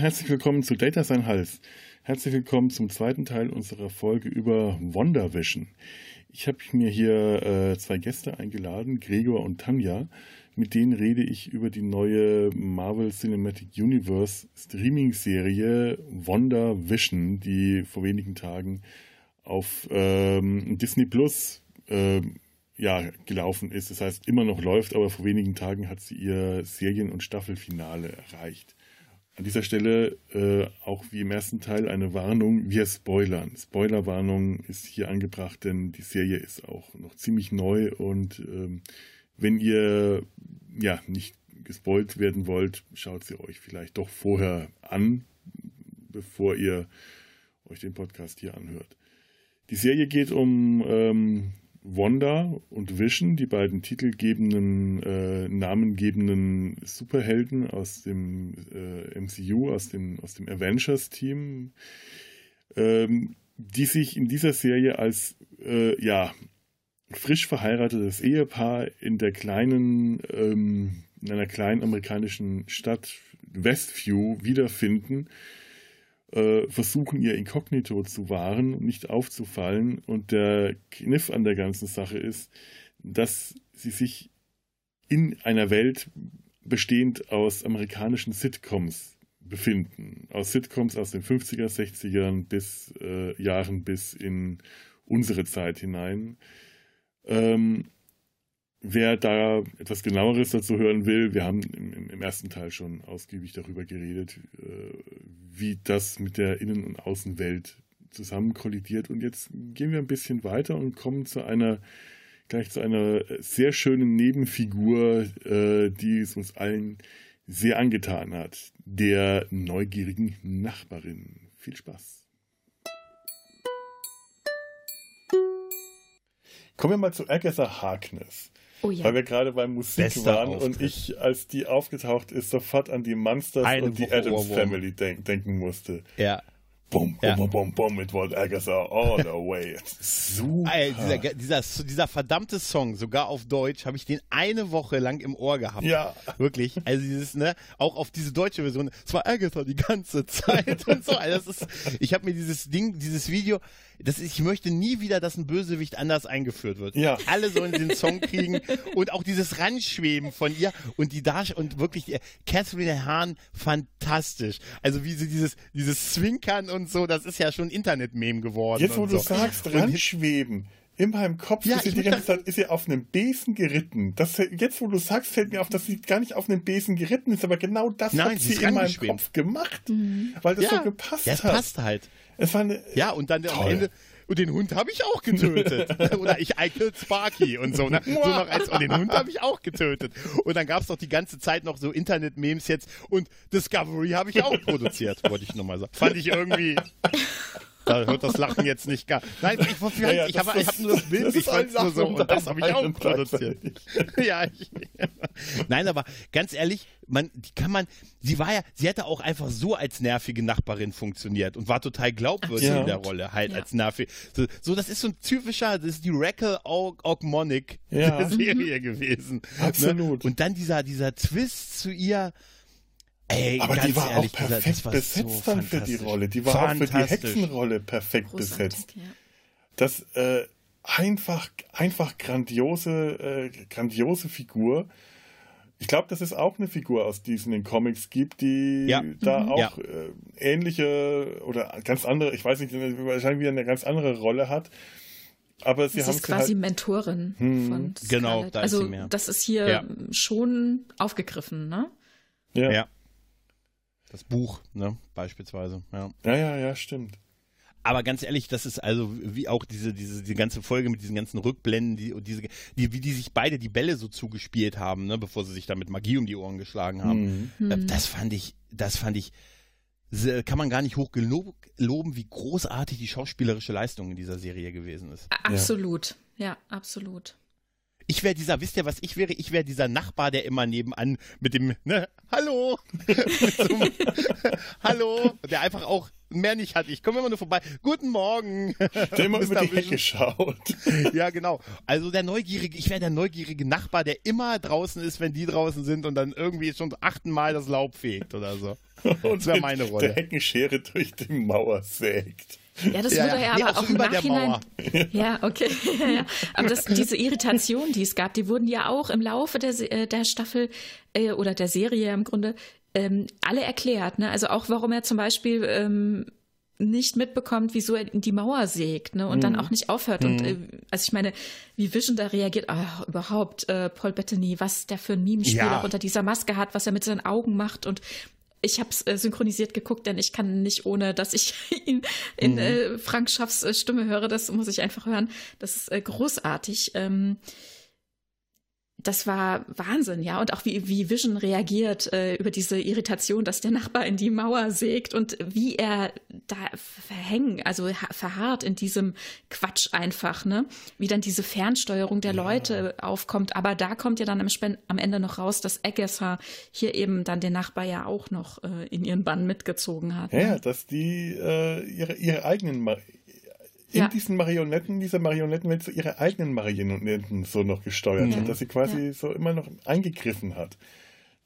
Hallo, herzlich willkommen zu Data Sein Hals. Herzlich willkommen zum zweiten Teil unserer Folge über WandaVision. Ich habe mir hier äh, zwei Gäste eingeladen, Gregor und Tanja. Mit denen rede ich über die neue Marvel Cinematic Universe Streaming-Serie WandaVision, die vor wenigen Tagen auf ähm, Disney Plus äh, ja, gelaufen ist. Das heißt, immer noch läuft, aber vor wenigen Tagen hat sie ihr Serien- und Staffelfinale erreicht. An dieser Stelle äh, auch wie im ersten Teil eine Warnung, wir spoilern. Spoilerwarnung ist hier angebracht, denn die Serie ist auch noch ziemlich neu und ähm, wenn ihr ja nicht gespoilt werden wollt, schaut sie euch vielleicht doch vorher an, bevor ihr euch den Podcast hier anhört. Die Serie geht um ähm, Wanda und Vision, die beiden titelgebenden, äh, namengebenden Superhelden aus dem äh, MCU, aus dem, aus dem Avengers-Team, ähm, die sich in dieser Serie als äh, ja, frisch verheiratetes Ehepaar in der kleinen, ähm, in einer kleinen amerikanischen Stadt Westview wiederfinden äh, versuchen, ihr Inkognito zu wahren und nicht aufzufallen. Und der Kniff an der ganzen Sache ist, dass sie sich in einer Welt bestehend aus amerikanischen Sitcoms befinden. Aus Sitcoms aus den 50er, 60ern bis äh, Jahren bis in unsere Zeit hinein. Ähm, Wer da etwas genaueres dazu hören will, wir haben im, im ersten Teil schon ausgiebig darüber geredet, äh, wie das mit der Innen- und Außenwelt zusammen kollidiert. Und jetzt gehen wir ein bisschen weiter und kommen zu einer gleich zu einer sehr schönen Nebenfigur, äh, die es uns allen sehr angetan hat, der neugierigen Nachbarin. Viel Spaß. Kommen wir mal zu Agatha Harkness. Oh ja. Weil wir gerade bei Musik Bester waren Auftritt. und ich, als die aufgetaucht ist, sofort an die Monsters Eine und die Adams Family denk denken musste. Ja. Bum, bum, ja. bum, bum, bum, it was Agatha all the way. Super. Ey, dieser, dieser, dieser, verdammte Song, sogar auf Deutsch, habe ich den eine Woche lang im Ohr gehabt. Ja. Wirklich. Also dieses, ne, auch auf diese deutsche Version, es war Agatha die ganze Zeit und so. Also das ist, ich habe mir dieses Ding, dieses Video, das ist, ich möchte nie wieder, dass ein Bösewicht anders eingeführt wird. Ja. Alle sollen den Song kriegen und auch dieses Ranschweben von ihr und die Darsch und wirklich die, Catherine Hahn fantastisch. Also wie sie dieses dieses Zwinkern und so, das ist ja schon Internet-Meme geworden. Jetzt wo du so. sagst, Ranschweben. In meinem Kopf ja, ist sie die ganze Zeit ist sie auf einem Besen geritten. Das, jetzt, wo du sagst, fällt mir auf, dass sie gar nicht auf einem Besen geritten ist, aber genau das Nein, hat sie in meinem Kopf gemacht, mhm. weil das ja, so gepasst ja, es hat. passt halt. Es war eine, ja, und dann toll. am Ende, und den Hund habe ich auch getötet. Oder ich eikel Sparky und so. Ne? So noch als, und den Hund habe ich auch getötet. Und dann gab es doch die ganze Zeit noch so Internet-Memes jetzt. Und Discovery habe ich auch produziert, wollte ich nochmal sagen. Fand ich irgendwie. Da hört das Lachen jetzt nicht gar. Nein, ich, ich, ja, ja, ich habe hab nur das Bild, das ich fand nur so und das habe ich auch produziert. ja, ich, Nein, aber ganz ehrlich, man, die kann man, sie war ja, sie hätte auch einfach so als nervige Nachbarin funktioniert und war total glaubwürdig ja. in der Rolle, halt als nervig. So, so, das ist so ein typischer, das ist die Rackle Ogmonic ja. Serie gewesen. Ne? Absolut. Ne? Und dann dieser, dieser Twist zu ihr, Ey, aber die war ehrlich, auch perfekt war besetzt so dann für die Rolle. Die war auch für die Hexenrolle perfekt besetzt. Ja. Das äh, einfach, einfach grandiose, äh, grandiose Figur. Ich glaube, dass es auch eine Figur aus diesen in Comics gibt, die ja. da mhm. auch ja. äh, ähnliche oder ganz andere, ich weiß nicht, wahrscheinlich wieder eine ganz andere Rolle hat. Aber sie haben ist quasi halt, Mentorin hm, von Scarlett. Genau, da also ist sie mehr. das ist hier ja. schon aufgegriffen, ne? Ja. Das Buch, ne, beispielsweise, ja. Ja, ja, ja, stimmt. Aber ganz ehrlich, das ist also wie auch diese, diese, die ganze Folge mit diesen ganzen Rückblenden, die, und diese, die, wie die sich beide die Bälle so zugespielt haben, ne, bevor sie sich da mit Magie um die Ohren geschlagen haben. Mhm. mhm. Das fand ich, das fand ich, kann man gar nicht hoch loben, wie großartig die schauspielerische Leistung in dieser Serie gewesen ist. Absolut, ja, ja absolut ich wäre dieser, wisst ihr, was ich wäre? Ich wäre dieser Nachbar, der immer nebenan mit dem ne, hallo. so, hallo. Der einfach auch mehr nicht hat. Ich komme immer nur vorbei. Guten Morgen. Der immer über die Hecke schaut. Ja, genau. Also der neugierige, ich wäre der neugierige Nachbar, der immer draußen ist, wenn die draußen sind und dann irgendwie schon achten Mal das Laub fegt oder so. Und das wäre meine Rolle. Der Heckenschere durch die Mauer sägt. Ja, das ja, würde ja, aber auch, im Nachhinein. Ja, okay. ja, aber das, diese Irritation, die es gab, die wurden ja auch im Laufe der, äh, der Staffel äh, oder der Serie im Grunde ähm, alle erklärt. Ne? Also auch, warum er zum Beispiel ähm, nicht mitbekommt, wieso er in die Mauer sägt ne? und mhm. dann auch nicht aufhört. Mhm. Und äh, also ich meine, wie Vision da reagiert, ach, überhaupt, äh, Paul Bettany, was der für ein Mimenspiel ja. unter dieser Maske hat, was er mit seinen Augen macht und ich habe es äh, synchronisiert geguckt, denn ich kann nicht ohne, dass ich ihn in mhm. äh, Frank Schaffs äh, Stimme höre. Das muss ich einfach hören. Das ist äh, großartig. Ähm, das war Wahnsinn, ja. Und auch wie, wie Vision reagiert äh, über diese Irritation, dass der Nachbar in die Mauer sägt und wie er da verhängt, also verharrt in diesem Quatsch einfach, ne? Wie dann diese Fernsteuerung der ja. Leute aufkommt. Aber da kommt ja dann am, am, Ende noch raus, dass Agatha hier eben dann den Nachbar ja auch noch äh, in ihren Bann mitgezogen hat. Ja, ne? dass die äh, ihre, ihre eigenen in ja. diesen Marionetten, dieser Marionettenwelt so ihre eigenen Marionetten so noch gesteuert ja. hat, dass sie quasi ja. so immer noch eingegriffen hat.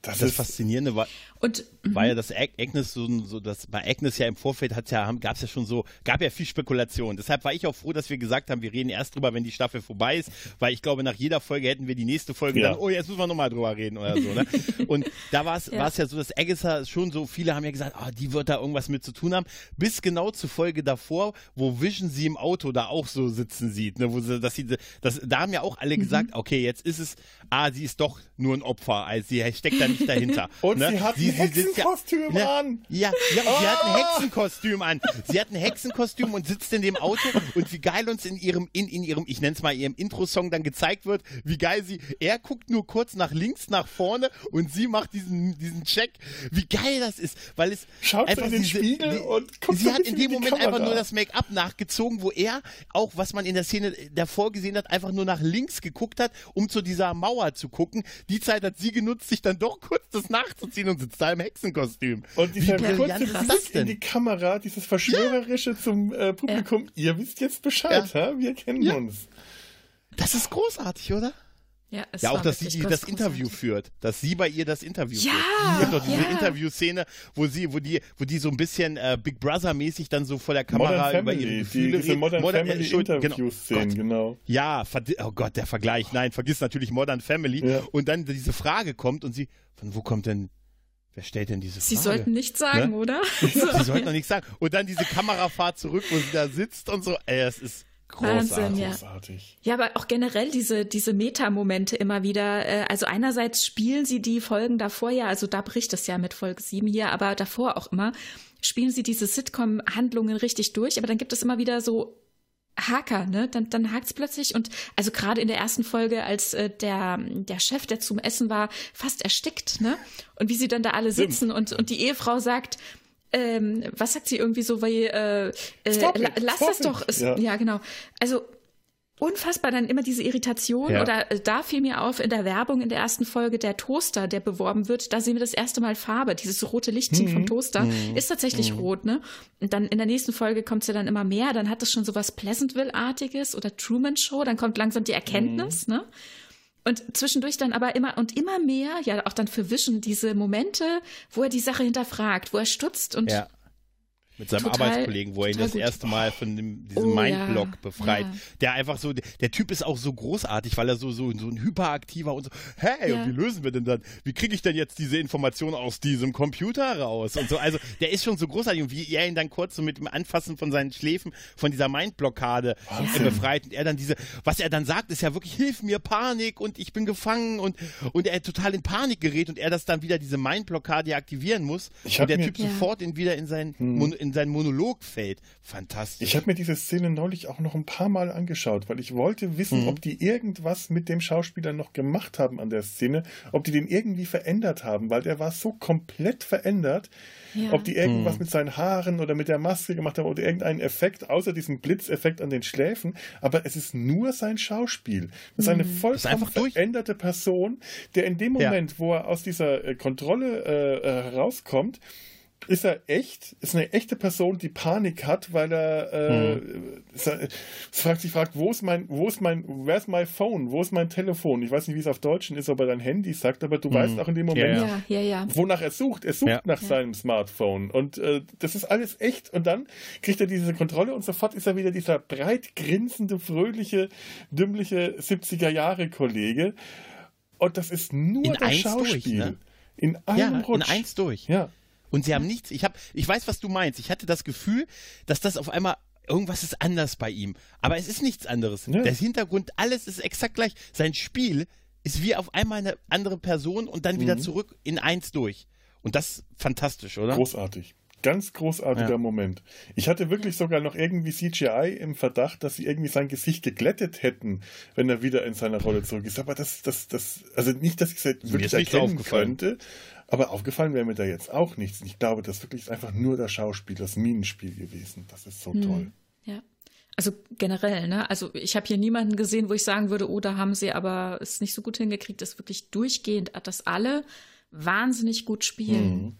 Das, das Faszinierende war, und, war ja, mhm. dass Agnes so, so das bei Agnes ja im Vorfeld hat ja, gab es ja schon so, gab ja viel Spekulation. Deshalb war ich auch froh, dass wir gesagt haben, wir reden erst drüber, wenn die Staffel vorbei ist, weil ich glaube, nach jeder Folge hätten wir die nächste Folge ja. dann, oh, jetzt müssen wir nochmal drüber reden oder so. Ne? Und da war es ja. ja so, dass Agatha schon so, viele haben ja gesagt, oh, die wird da irgendwas mit zu tun haben, bis genau zur Folge davor, wo Vision sie im Auto da auch so sitzen sieht, ne? wo sie, dass sie, das, da haben ja auch alle mhm. gesagt, okay, jetzt ist es, ah, sie ist doch nur ein Opfer, also sie steckt da nicht dahinter. Und ne? sie hat sie, ein Hexenkostüm ja, an. Ja, ja oh. sie hat ein ah! Hexenkostüm an. Sie hat ein Hexenkostüm und sitzt in dem Auto und wie geil uns in ihrem, in, in ihrem, ich nenne es mal ihrem Intro-Song dann gezeigt wird, wie geil sie, er guckt nur kurz nach links, nach vorne und sie macht diesen, diesen Check. Wie geil das ist, weil es Schaut einfach in den diese, Spiegel und guckt Sie hat in dem Moment Kamera. einfach nur das Make-up nachgezogen, wo er auch, was man in der Szene davor gesehen hat, einfach nur nach links geguckt hat, um zu dieser Mauer zu gucken. Die Zeit hat sie genutzt, sich dann doch kurz das nachzuziehen und sitzt da im Hexenkostüm. Und dieser kurze Blick in die Kamera, dieses Verschwörerische ja. zum äh, Publikum, ja. ihr wisst jetzt Bescheid, ja. wir kennen uns. Das ist großartig, oder? Ja, ja auch, dass sie das großartig. Interview führt, dass sie bei ihr das Interview ja, führt. Es gibt doch diese ja. Interviewszene, wo sie, wo die, wo die so ein bisschen äh, Big Brother mäßig dann so vor der Kamera Modern über ihre Family, Gefühle die, diese Modern, Modern Family äh, Interview-Szenen, genau. genau. Ja, oh Gott, der Vergleich. Nein, vergiss natürlich Modern Family. Ja. Und dann diese Frage kommt und sie, von wo kommt denn Wer stellt denn diese Frage? Sie sollten nichts sagen, ne? oder? Sie sollten noch nichts sagen. Und dann diese Kamerafahrt zurück, wo sie da sitzt und so. Ey, es ist großartig. Wahnsinn, ja. großartig. Ja, aber auch generell diese, diese Meta-Momente immer wieder. Äh, also einerseits spielen sie die Folgen davor ja, also da bricht es ja mit Folge 7 hier, aber davor auch immer, spielen sie diese Sitcom-Handlungen richtig durch. Aber dann gibt es immer wieder so Haker, ne? Dann, dann hakt's plötzlich und also gerade in der ersten Folge, als äh, der der Chef, der zum Essen war, fast erstickt, ne? Und wie sie dann da alle sitzen und und die Ehefrau sagt, ähm, was sagt sie irgendwie so, weil äh, äh, lass das doch, ja. ja genau. Also unfassbar dann immer diese Irritation ja. oder äh, da fiel mir auf in der Werbung in der ersten Folge der Toaster, der beworben wird, da sehen wir das erste Mal Farbe, dieses rote Lichtchen mhm. vom Toaster mhm. ist tatsächlich mhm. rot, ne? Und dann in der nächsten Folge kommt es ja dann immer mehr, dann hat es schon so was Pleasantville-artiges oder Truman Show, dann kommt langsam die Erkenntnis, mhm. ne? Und zwischendurch dann aber immer und immer mehr, ja auch dann für Vision, diese Momente, wo er die Sache hinterfragt, wo er stutzt und ja. Mit seinem total, Arbeitskollegen, wo er ihn das gut. erste Mal von dem, diesem oh, Mindblock ja, befreit. Ja. Der einfach so, der Typ ist auch so großartig, weil er so, so, so ein hyperaktiver und so, hey, ja. und wie lösen wir denn dann? Wie kriege ich denn jetzt diese Information aus diesem Computer raus? Und so, also der ist schon so großartig und wie er ihn dann kurz so mit dem Anfassen von seinen Schläfen von dieser Mindblockade äh, befreit und er dann diese, was er dann sagt, ist ja wirklich, hilf mir, Panik und ich bin gefangen und, und er total in Panik gerät und er das dann wieder diese Mindblockade aktivieren muss ich und der Typ sofort ihn wieder in sein, hm in seinen Monolog fällt. Fantastisch. Ich habe mir diese Szene neulich auch noch ein paar Mal angeschaut, weil ich wollte wissen, mhm. ob die irgendwas mit dem Schauspieler noch gemacht haben an der Szene, ob die den irgendwie verändert haben, weil der war so komplett verändert. Ja. Ob die irgendwas mhm. mit seinen Haaren oder mit der Maske gemacht haben oder irgendeinen Effekt, außer diesem Blitzeffekt an den Schläfen. Aber es ist nur sein Schauspiel. Das ist eine mhm. vollkommen veränderte Person, der in dem Moment, ja. wo er aus dieser äh, Kontrolle äh, äh herauskommt, ist er echt, ist eine echte Person, die Panik hat, weil er, äh, hm. fragt sich fragt, wo ist mein, wo ist mein, where's my phone, wo ist mein Telefon? Ich weiß nicht, wie es auf Deutschen ist, ob er dein Handy sagt, aber du hm. weißt auch in dem Moment, ja, ja. Ja, wonach er sucht. Er sucht nach seinem Smartphone und äh, das ist alles echt und dann kriegt er diese Kontrolle und sofort ist er wieder dieser breit grinsende, fröhliche, dümmliche 70er Jahre Kollege und das ist nur in das Schauspiel. Durch, ne? In einem ja, Rutsch. In eins durch. Ja. Und sie haben nichts, ich habe, ich weiß, was du meinst. Ich hatte das Gefühl, dass das auf einmal irgendwas ist anders bei ihm. Aber es ist nichts anderes. Ja. Der Hintergrund, alles ist exakt gleich. Sein Spiel ist wie auf einmal eine andere Person und dann wieder mhm. zurück in eins durch. Und das ist fantastisch, oder? Großartig. Ganz großartiger ja. Moment. Ich hatte wirklich sogar noch irgendwie CGI im Verdacht, dass sie irgendwie sein Gesicht geglättet hätten, wenn er wieder in seiner Rolle zurück ist. Aber das, das, das, also nicht, dass ich es wirklich erkennen könnte, aber aufgefallen wäre mir da jetzt auch nichts. Ich glaube, das wirklich ist einfach nur das Schauspiel, das Minenspiel gewesen. Das ist so hm. toll. Ja. Also generell, ne? Also ich habe hier niemanden gesehen, wo ich sagen würde, oh, da haben sie aber es nicht so gut hingekriegt, das wirklich durchgehend, dass alle wahnsinnig gut spielen. Mhm.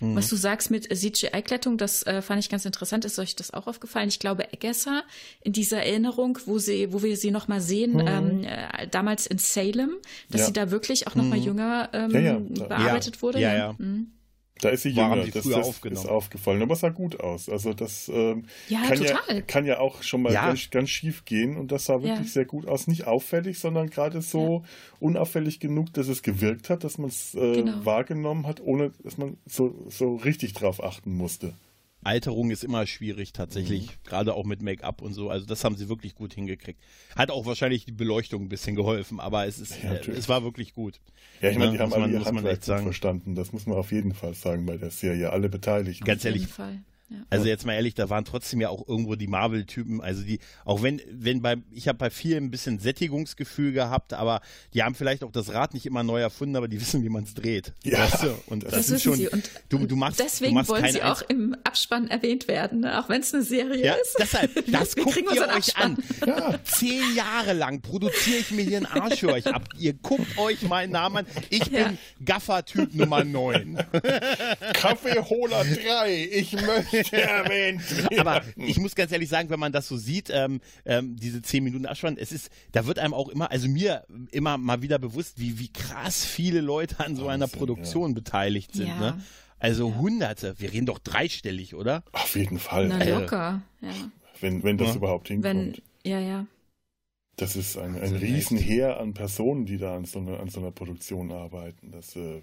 Mhm. Was du sagst mit CGI-Klettung, das äh, fand ich ganz interessant. Ist euch das auch aufgefallen? Ich glaube, Eggesser in dieser Erinnerung, wo sie, wo wir sie noch mal sehen, mhm. ähm, äh, damals in Salem, dass ja. sie da wirklich auch noch mal mhm. jünger ähm, ja, ja. bearbeitet wurde. Ja, ja. Mhm. Da ist sie jünger, das, das ist aufgefallen. Aber es sah gut aus. Also das ähm, ja, kann, ja, kann ja auch schon mal ja. ganz, ganz, schief gehen und das sah wirklich sehr gut aus. Nicht auffällig, sondern gerade so unauffällig genug, dass es gewirkt hat, dass man es äh, genau. wahrgenommen hat, ohne dass man so, so richtig drauf achten musste. Alterung ist immer schwierig tatsächlich, mhm. gerade auch mit Make-up und so. Also das haben sie wirklich gut hingekriegt. Hat auch wahrscheinlich die Beleuchtung ein bisschen geholfen, aber es ist, ja, äh, es war wirklich gut. Ja, ich meine, die haben alle ihr Handwerk verstanden. Das muss man auf jeden Fall sagen bei der Serie. Alle beteiligt. Ganz ehrlich, also jetzt mal ehrlich, da waren trotzdem ja auch irgendwo die Marvel-Typen, also die, auch wenn, wenn bei, ich habe bei vielen ein bisschen Sättigungsgefühl gehabt, aber die haben vielleicht auch das Rad nicht immer neu erfunden, aber die wissen, wie man es dreht. Ja. Weißt du? Und das, das ist schon, sie. Und, du, du machst, deswegen du machst wollen sie auch im Abspann erwähnt werden, ne? auch wenn es eine Serie ja, ist. Deshalb, das guckt ihr euch Abspann. an. Ja. Zehn Jahre lang produziere ich mir hier einen Arsch für euch ab. Ihr guckt euch meinen Namen an. Ich ja. bin Gaffer-Typ Nummer 9. Kaffeeholer 3. Ich möchte erwähnen. Aber ich muss ganz ehrlich sagen, wenn man das so sieht, ähm, ähm, diese zehn Minuten Abspann, es ist, da wird einem auch immer, also mir immer mal wieder bewusst, wie, wie krass viele Leute an so einer Produktion ja. beteiligt sind. Ja. Ne? Also Hunderte, wir reden doch dreistellig, oder? Auf jeden Fall. Na, locker, ja. Wenn, wenn das ja. überhaupt hinkommt. Wenn, ja, ja. Das ist ein, ein Riesenheer an Personen, die da an so einer, an so einer Produktion arbeiten. Das äh,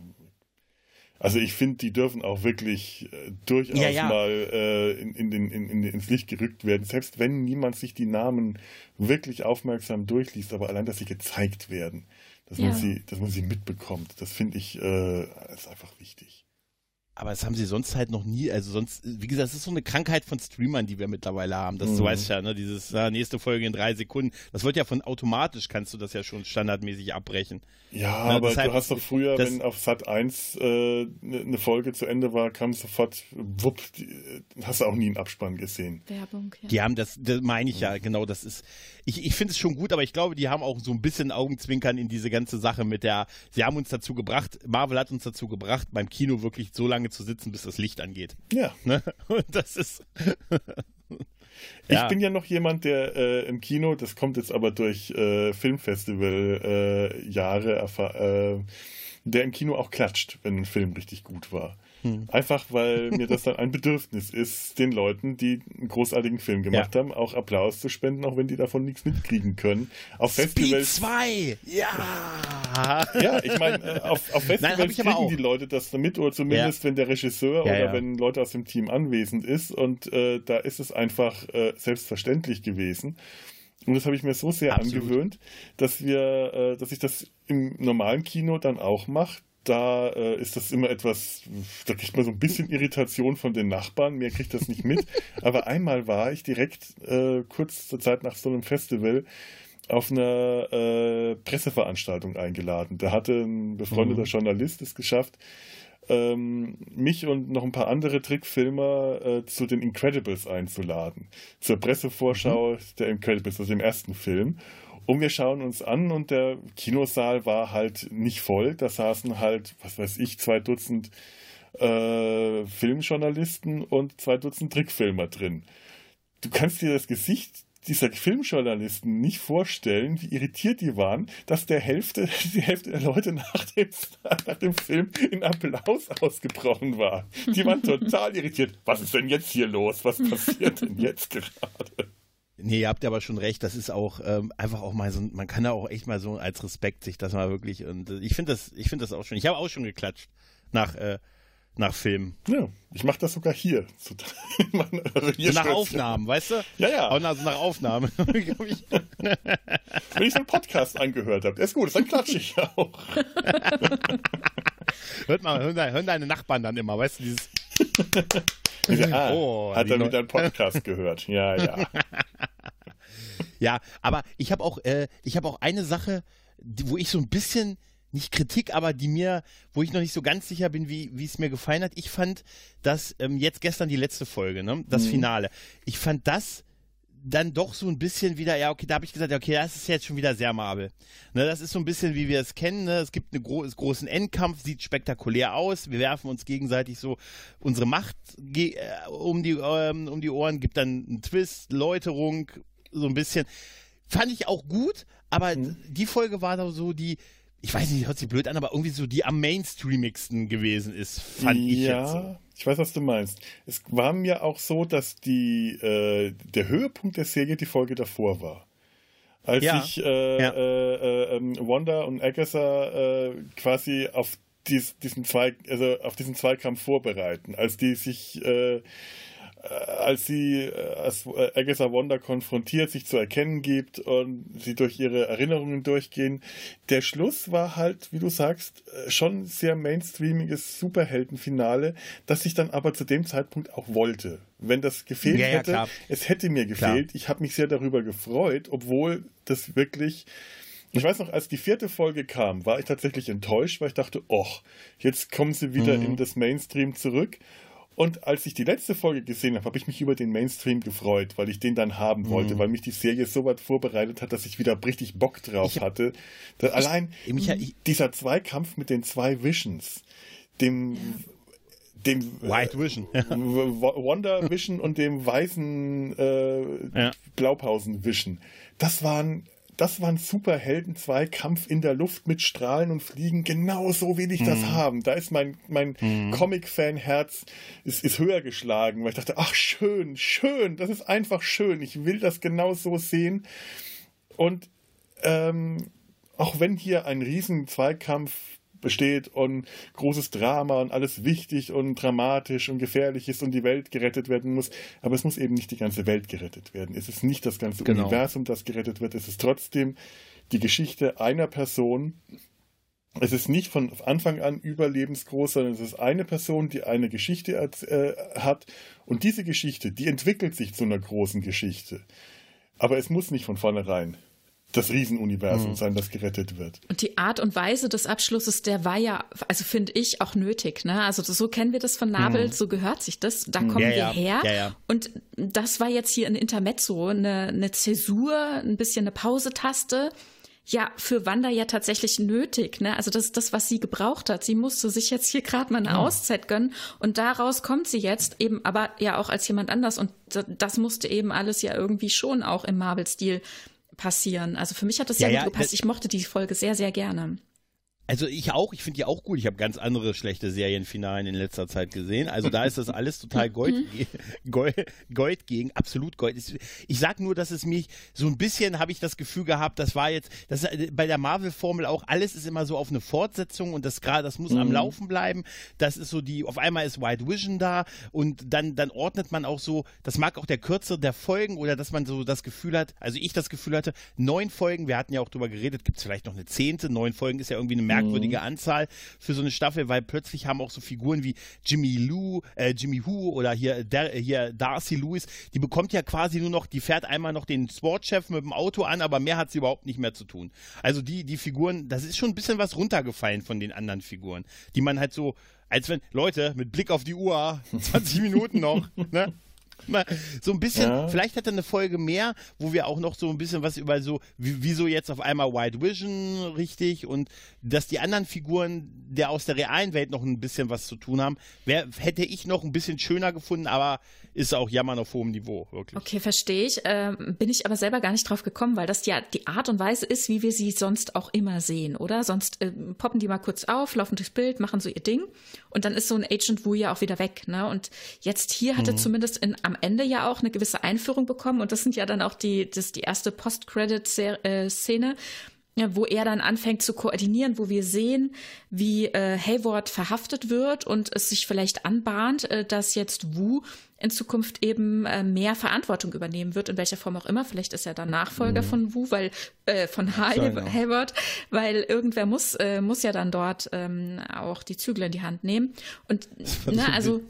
also ich finde, die dürfen auch wirklich äh, durchaus ja, ja. mal äh, in, in den, in, in, ins Licht gerückt werden, selbst wenn niemand sich die Namen wirklich aufmerksam durchliest, aber allein, dass sie gezeigt werden, dass, ja. man, sie, dass man sie mitbekommt, das finde ich äh, ist einfach wichtig aber das haben sie sonst halt noch nie, also sonst, wie gesagt, das ist so eine Krankheit von Streamern, die wir mittlerweile haben. Das mhm. du weißt ja, ne, dieses na, nächste Folge in drei Sekunden. Das wird ja von automatisch, kannst du das ja schon standardmäßig abbrechen. Ja, Na, aber deshalb, du hast doch früher, wenn auf Sat 1 äh, eine ne Folge zu Ende war, kam sofort, wupp, die, hast du auch nie einen Abspann gesehen. Werbung, ja. Die haben das, das meine ich ja, genau, das ist, ich, ich finde es schon gut, aber ich glaube, die haben auch so ein bisschen Augenzwinkern in diese ganze Sache mit der, sie haben uns dazu gebracht, Marvel hat uns dazu gebracht, beim Kino wirklich so lange zu sitzen, bis das Licht angeht. Ja. Ne? Und das ist. Ich ja. bin ja noch jemand, der äh, im Kino, das kommt jetzt aber durch äh, Filmfestival-Jahre, äh, der im Kino auch klatscht, wenn ein Film richtig gut war. Hm. Einfach, weil mir das dann ein Bedürfnis ist, den Leuten, die einen großartigen Film gemacht ja. haben, auch Applaus zu spenden, auch wenn die davon nichts mitkriegen können. Auf Speed Festivals. 2! Ja! Ja, ich meine, äh, auf, auf Festivals Nein, kriegen die Leute das mit, oder zumindest ja. wenn der Regisseur ja, oder wenn Leute aus dem Team anwesend ist. Und äh, da ist es einfach äh, selbstverständlich gewesen. Und das habe ich mir so sehr Absolut. angewöhnt, dass wir, äh, dass ich das im normalen Kino dann auch mache, da äh, ist das immer etwas, da kriegt man so ein bisschen Irritation von den Nachbarn, mehr kriegt das nicht mit. Aber einmal war ich direkt äh, kurz zur Zeit nach so einem Festival auf einer äh, Presseveranstaltung eingeladen. Da hatte ein befreundeter mhm. Journalist es geschafft, ähm, mich und noch ein paar andere Trickfilmer äh, zu den Incredibles einzuladen. Zur Pressevorschau mhm. der Incredibles, also dem ersten Film. Und wir schauen uns an und der Kinosaal war halt nicht voll. Da saßen halt, was weiß ich, zwei Dutzend äh, Filmjournalisten und zwei Dutzend Trickfilmer drin. Du kannst dir das Gesicht dieser Filmjournalisten nicht vorstellen, wie irritiert die waren, dass der Hälfte, die Hälfte der Leute nach dem, nach dem Film in Applaus ausgebrochen war. Die waren total irritiert. Was ist denn jetzt hier los? Was passiert denn jetzt gerade? Nee, ihr habt aber schon recht, das ist auch ähm, einfach auch mal so, man kann da auch echt mal so als Respekt sich das mal wirklich und äh, ich finde das, ich finde das auch schon. Ich habe auch schon geklatscht nach äh, nach Filmen. Ja, ich mache das sogar hier. also hier nach Aufnahmen, weißt du? Ja, ja. Und also nach Aufnahmen. Wenn ich so einen Podcast angehört habe, der ist gut, dann klatsche ich ja auch. Hört mal, hören deine Nachbarn dann immer, weißt du, dieses. ah, oh, hat er wieder einen Podcast gehört? Ja, ja. ja, aber ich habe auch, äh, ich habe auch eine Sache, wo ich so ein bisschen nicht Kritik, aber die mir, wo ich noch nicht so ganz sicher bin, wie, es mir gefallen hat. Ich fand das ähm, jetzt gestern die letzte Folge, ne? das mhm. Finale. Ich fand das dann doch so ein bisschen wieder, ja, okay, da habe ich gesagt, okay, das ist jetzt schon wieder sehr Marvel. Ne, das ist so ein bisschen, wie wir es kennen. Ne? Es gibt einen gro großen Endkampf, sieht spektakulär aus. Wir werfen uns gegenseitig so unsere Macht äh, um, die, ähm, um die Ohren, gibt dann einen Twist, Läuterung, so ein bisschen. Fand ich auch gut, aber mhm. die Folge war da so die, ich weiß nicht, hört sich blöd an, aber irgendwie so die am mainstreamigsten gewesen ist, fand ja, ich jetzt. Ja, ich weiß, was du meinst. Es war mir auch so, dass die, äh, der Höhepunkt der Serie die Folge davor war. Als ja. sich äh, ja. äh, äh, ähm, Wanda und Agatha äh, quasi auf dies, diesen Zweig, also auf diesen Zweikampf vorbereiten, als die sich äh, als sie äh, als äh, Agatha Wanda konfrontiert, sich zu erkennen gibt und sie durch ihre Erinnerungen durchgehen. Der Schluss war halt, wie du sagst, schon sehr mainstreamiges Superheldenfinale, das ich dann aber zu dem Zeitpunkt auch wollte. Wenn das gefehlt ja, ja, hätte, klar. es hätte mir gefehlt. Klar. Ich habe mich sehr darüber gefreut, obwohl das wirklich ich weiß noch, als die vierte Folge kam, war ich tatsächlich enttäuscht, weil ich dachte, och, jetzt kommen sie wieder mhm. in das Mainstream zurück. Und als ich die letzte Folge gesehen habe, habe ich mich über den Mainstream gefreut, weil ich den dann haben wollte, mhm. weil mich die Serie so weit vorbereitet hat, dass ich wieder richtig Bock drauf ich, hatte. Ich, allein ich, dieser Zweikampf mit den zwei Visions, dem dem White Vision, Wonder Vision und dem weißen äh, ja. Blaupausen Vision. Das waren das war ein Superhelden-Zweikampf in der Luft mit Strahlen und Fliegen. Genau so will ich das mhm. haben. Da ist mein, mein mhm. Comic-Fan-Herz ist, ist höher geschlagen, weil ich dachte, ach schön, schön, das ist einfach schön. Ich will das genau so sehen. Und ähm, auch wenn hier ein riesen Zweikampf besteht und großes Drama und alles wichtig und dramatisch und gefährlich ist und die Welt gerettet werden muss. Aber es muss eben nicht die ganze Welt gerettet werden. Es ist nicht das ganze genau. Universum, das gerettet wird. Es ist trotzdem die Geschichte einer Person. Es ist nicht von Anfang an überlebensgroß, sondern es ist eine Person, die eine Geschichte äh, hat. Und diese Geschichte, die entwickelt sich zu einer großen Geschichte. Aber es muss nicht von vornherein das Riesenuniversum mhm. sein, das gerettet wird. Und die Art und Weise des Abschlusses, der war ja, also finde ich, auch nötig. Ne? Also so kennen wir das von Nabel, mhm. so gehört sich das. Da mhm. kommen ja, wir ja. her. Ja, und das war jetzt hier ein Intermezzo, eine, eine Zäsur, ein bisschen eine Pausetaste. Ja, für Wanda ja tatsächlich nötig. Ne? Also das ist das, was sie gebraucht hat. Sie musste sich jetzt hier gerade mal eine Auszeit gönnen und daraus kommt sie jetzt eben, aber ja auch als jemand anders. Und das musste eben alles ja irgendwie schon auch im Marvel-Stil passieren. Also für mich hat das ja, sehr gut gepasst. Ich mochte die Folge sehr, sehr gerne. Also ich auch, ich finde die auch gut. Ich habe ganz andere schlechte Serienfinalen in letzter Zeit gesehen. Also da ist das alles total Gold, mhm. Gold, Gold gegen, absolut Gold. Ich sag nur, dass es mich so ein bisschen habe ich das Gefühl gehabt, das war jetzt, das bei der Marvel-Formel auch, alles ist immer so auf eine Fortsetzung und das gerade, das muss mhm. am Laufen bleiben. Das ist so die, auf einmal ist White Vision da und dann, dann ordnet man auch so, das mag auch der Kürze der Folgen oder dass man so das Gefühl hat, also ich das Gefühl hatte, neun Folgen, wir hatten ja auch drüber geredet, gibt es vielleicht noch eine zehnte, neun Folgen ist ja irgendwie eine merkwürdige Anzahl für so eine Staffel, weil plötzlich haben auch so Figuren wie Jimmy Lou, äh, Jimmy Hu oder hier, der, hier Darcy Lewis, die bekommt ja quasi nur noch, die fährt einmal noch den Sportchef mit dem Auto an, aber mehr hat sie überhaupt nicht mehr zu tun. Also die, die Figuren, das ist schon ein bisschen was runtergefallen von den anderen Figuren, die man halt so, als wenn, Leute, mit Blick auf die Uhr, 20 Minuten noch, ne? Mal so ein bisschen, ja. vielleicht hat er eine Folge mehr, wo wir auch noch so ein bisschen was über so, wieso jetzt auf einmal White Vision richtig und dass die anderen Figuren der aus der realen Welt noch ein bisschen was zu tun haben, wär, hätte ich noch ein bisschen schöner gefunden, aber ist auch Jammern auf hohem Niveau, wirklich. Okay, verstehe ich. Ähm, bin ich aber selber gar nicht drauf gekommen, weil das ja die Art und Weise ist, wie wir sie sonst auch immer sehen, oder? Sonst äh, poppen die mal kurz auf, laufen durchs Bild, machen so ihr Ding und dann ist so ein Agent Wu ja auch wieder weg, ne? Und jetzt hier hatte mhm. zumindest in, am Ende ja auch eine gewisse Einführung bekommen und das sind ja dann auch die, das die erste Post-Credit-Szene, wo er dann anfängt zu koordinieren, wo wir sehen, wie äh, Hayward verhaftet wird und es sich vielleicht anbahnt, äh, dass jetzt Wu in Zukunft eben äh, mehr Verantwortung übernehmen wird, in welcher Form auch immer. Vielleicht ist er dann Nachfolger mhm. von Wu, weil äh, von Hay Hayward, weil irgendwer muss äh, muss ja dann dort ähm, auch die Zügel in die Hand nehmen. Und ne, also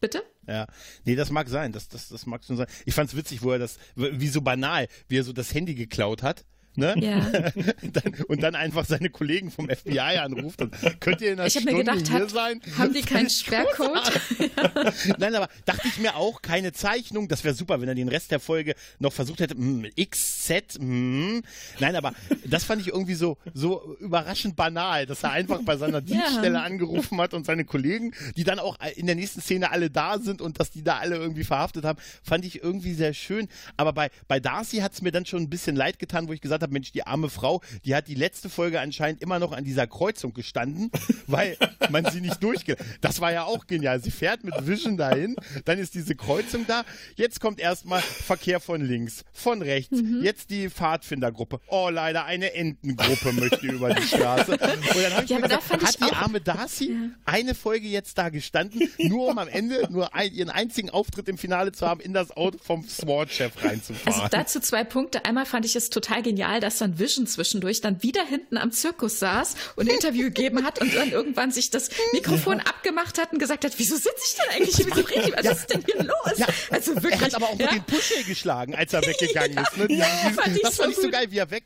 bitte. Ja, nee, das mag sein, das, das, das mag schon sein. Ich fand's witzig, wo er das, wie so banal, wie er so das Handy geklaut hat ne? Ja. dann, und dann einfach seine Kollegen vom FBI anruft und könnt ihr in einer ich Stunde mir gedacht, hier hat, sein? Haben die keinen Sperrcode? Nein, aber dachte ich mir auch, keine Zeichnung, das wäre super, wenn er den Rest der Folge noch versucht hätte, mm, XZ, mm. nein, aber das fand ich irgendwie so, so überraschend banal, dass er einfach bei seiner Dienststelle ja. angerufen hat und seine Kollegen, die dann auch in der nächsten Szene alle da sind und dass die da alle irgendwie verhaftet haben, fand ich irgendwie sehr schön, aber bei, bei Darcy hat es mir dann schon ein bisschen leid getan, wo ich gesagt habe, habe, Mensch, die arme Frau, die hat die letzte Folge anscheinend immer noch an dieser Kreuzung gestanden, weil man sie nicht durchgeht. Das war ja auch genial. Sie fährt mit Vision dahin, dann ist diese Kreuzung da. Jetzt kommt erstmal Verkehr von links, von rechts. Mhm. Jetzt die Pfadfindergruppe. Oh, leider eine Entengruppe möchte über die Straße. Und dann habe ich ja, mir gesagt, hat die arme Darcy ja. eine Folge jetzt da gestanden, nur um am Ende nur ein, ihren einzigen Auftritt im Finale zu haben, in das Auto vom SWAT-Chef reinzufahren. Also dazu zwei Punkte. Einmal fand ich es total genial, Mal, dass dann Vision zwischendurch dann wieder hinten am Zirkus saß und ein Interview gegeben hat und dann irgendwann sich das Mikrofon ja. abgemacht hat und gesagt hat, wieso sitze ich denn eigentlich hier? Wieso rede ich? Was ist denn hier los? Ja. Also wirklich. Er hat aber auch ja? den Push geschlagen, als er weggegangen ist. Ne? Ja, fand das fand ich so geil, wie er weg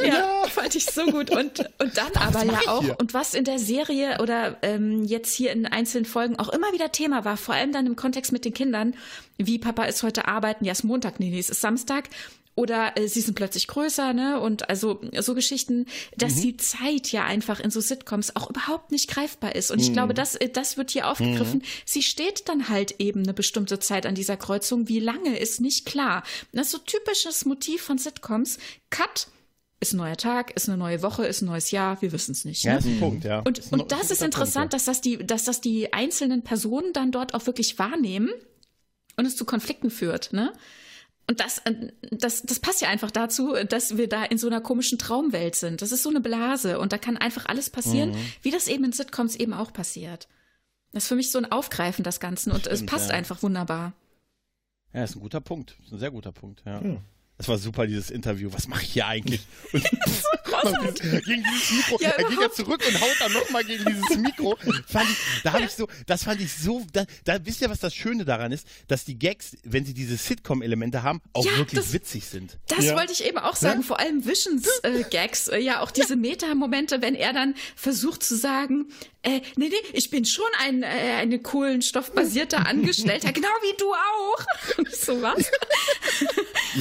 ja, ja, fand ich so gut. Und, und dann Ach, aber ja auch, hier? und was in der Serie oder ähm, jetzt hier in einzelnen Folgen auch immer wieder Thema war, vor allem dann im Kontext mit den Kindern, wie Papa ist heute arbeiten, ja, es ist Montag, nee, nee, es ist Samstag. Oder äh, sie sind plötzlich größer, ne? Und also so Geschichten, dass mhm. die Zeit ja einfach in so Sitcoms auch überhaupt nicht greifbar ist. Und ich mhm. glaube, das, äh, das wird hier aufgegriffen. Mhm. Sie steht dann halt eben eine bestimmte Zeit an dieser Kreuzung. Wie lange ist nicht klar. Das ist so typisches Motiv von Sitcoms. Cut, ist ein neuer Tag, ist eine neue Woche, ist ein neues Jahr, wir wissen es nicht. Ne? Ja, ist ein Punkt, ja. Und, und das ist interessant, Punkt, ja. dass, das die, dass das die einzelnen Personen dann dort auch wirklich wahrnehmen und es zu Konflikten führt. Ne? Und das, äh, das, das passt ja einfach dazu, dass wir da in so einer komischen Traumwelt sind. Das ist so eine Blase und da kann einfach alles passieren, mhm. wie das eben in Sitcoms eben auch passiert. Das ist für mich so ein Aufgreifen des Ganzen und Stimmt, es passt ja. einfach wunderbar. Ja, ist ein guter Punkt. Ist ein sehr guter Punkt, ja. ja. Das war super, dieses Interview. Was mache ich hier eigentlich? Und gegen dieses Mikro. Ja, er ging ja zurück und haut dann nochmal gegen dieses Mikro. Fand ich, da habe ich so, das fand ich so, da, da wisst ihr, was das Schöne daran ist, dass die Gags, wenn sie diese Sitcom-Elemente haben, auch ja, wirklich das, witzig sind. Das ja. wollte ich eben auch sagen, vor allem Visions-Gags, äh, äh, ja, auch diese Meta-Momente, wenn er dann versucht zu sagen, äh, nee, nee, ich bin schon ein, äh, eine kohlenstoffbasierter Angestellter, genau wie du auch. Und so was.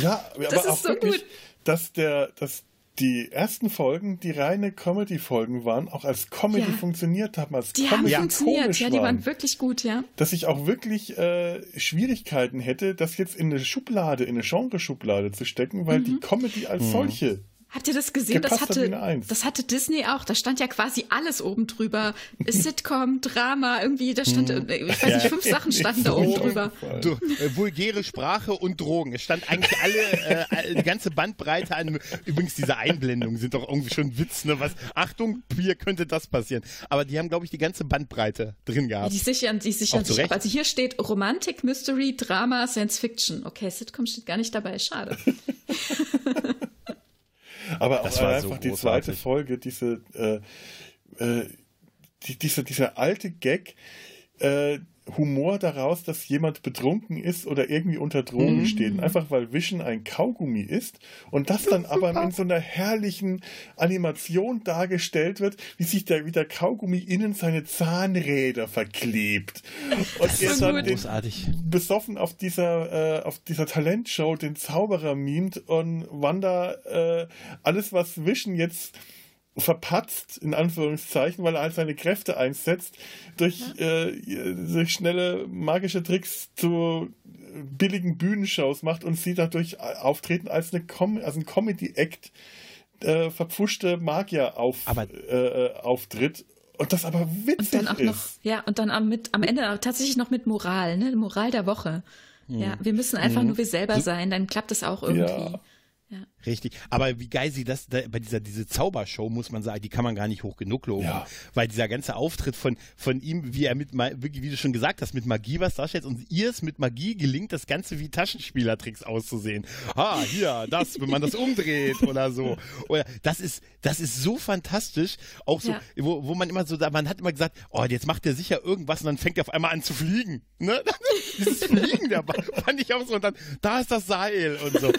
Ja, aber das auch so wirklich, gut. dass der, dass die ersten Folgen, die reine Comedy-Folgen waren, auch als Comedy ja. funktioniert haben, als die Comedy haben funktioniert, ja, die waren, waren wirklich gut, ja. Dass ich auch wirklich äh, Schwierigkeiten hätte, das jetzt in eine Schublade, in eine Genre-Schublade zu stecken, weil mhm. die Comedy als mhm. solche Habt ihr das gesehen? Das hatte, das hatte Disney auch. Da stand ja quasi alles oben drüber. Sitcom, Drama, irgendwie, da stand, hm. ich weiß nicht, fünf Sachen standen da oben drüber. Du, äh, vulgäre Sprache und Drogen. Es stand eigentlich alle, äh, die ganze Bandbreite an. Übrigens, diese Einblendungen sind doch irgendwie schon Witz, ne? Was, Achtung, hier könnte das passieren. Aber die haben, glaube ich, die ganze Bandbreite drin gehabt. Die sichern, die sichern sich ab. Also hier steht Romantik, Mystery, Drama, Science Fiction. Okay, Sitcom steht gar nicht dabei. Schade. Aber auch einfach so die zweite Folge, diese, äh, äh, die, diese, dieser alte Gag, äh, Humor daraus, dass jemand betrunken ist oder irgendwie unter Drogen mhm. steht. Einfach weil Vision ein Kaugummi ist und das dann aber in so einer herrlichen Animation dargestellt wird, wie sich der, wie der Kaugummi innen seine Zahnräder verklebt. Und das er dann den, besoffen auf dieser, äh, auf dieser Talentshow den Zauberer mimt und Wanda äh, alles, was Vision jetzt verpatzt, in Anführungszeichen, weil er halt seine Kräfte einsetzt, durch, ja. äh, durch schnelle magische Tricks zu billigen Bühnenshows macht und sie dadurch auftreten als, eine Com als ein Comedy-Act äh, verpfuschte Magier auf, aber, äh, äh, auftritt. Und das aber witzig und dann auch ist. Noch, ja, und dann am, mit, am Ende tatsächlich noch mit Moral, ne? Moral der Woche. Mhm. Ja, wir müssen einfach mhm. nur wir selber sein, dann klappt es auch irgendwie. Ja. Ja. Richtig. Aber wie geil sie das, da, bei dieser diese Zaubershow, muss man sagen, die kann man gar nicht hoch genug loben. Ja. Weil dieser ganze Auftritt von, von ihm, wie er mit, wie du schon gesagt hast, mit Magie was darstellt und ihr es mit Magie gelingt, das Ganze wie Taschenspielertricks auszusehen. Ah, hier, das, wenn man das umdreht oder so. Oder, das ist, das ist so fantastisch. Auch so, ja. wo, wo man immer so, man hat immer gesagt, oh, jetzt macht er sicher irgendwas und dann fängt er auf einmal an zu fliegen. Ne? Dieses Fliegen dabei fand ich auch so und dann, da ist das Seil und so.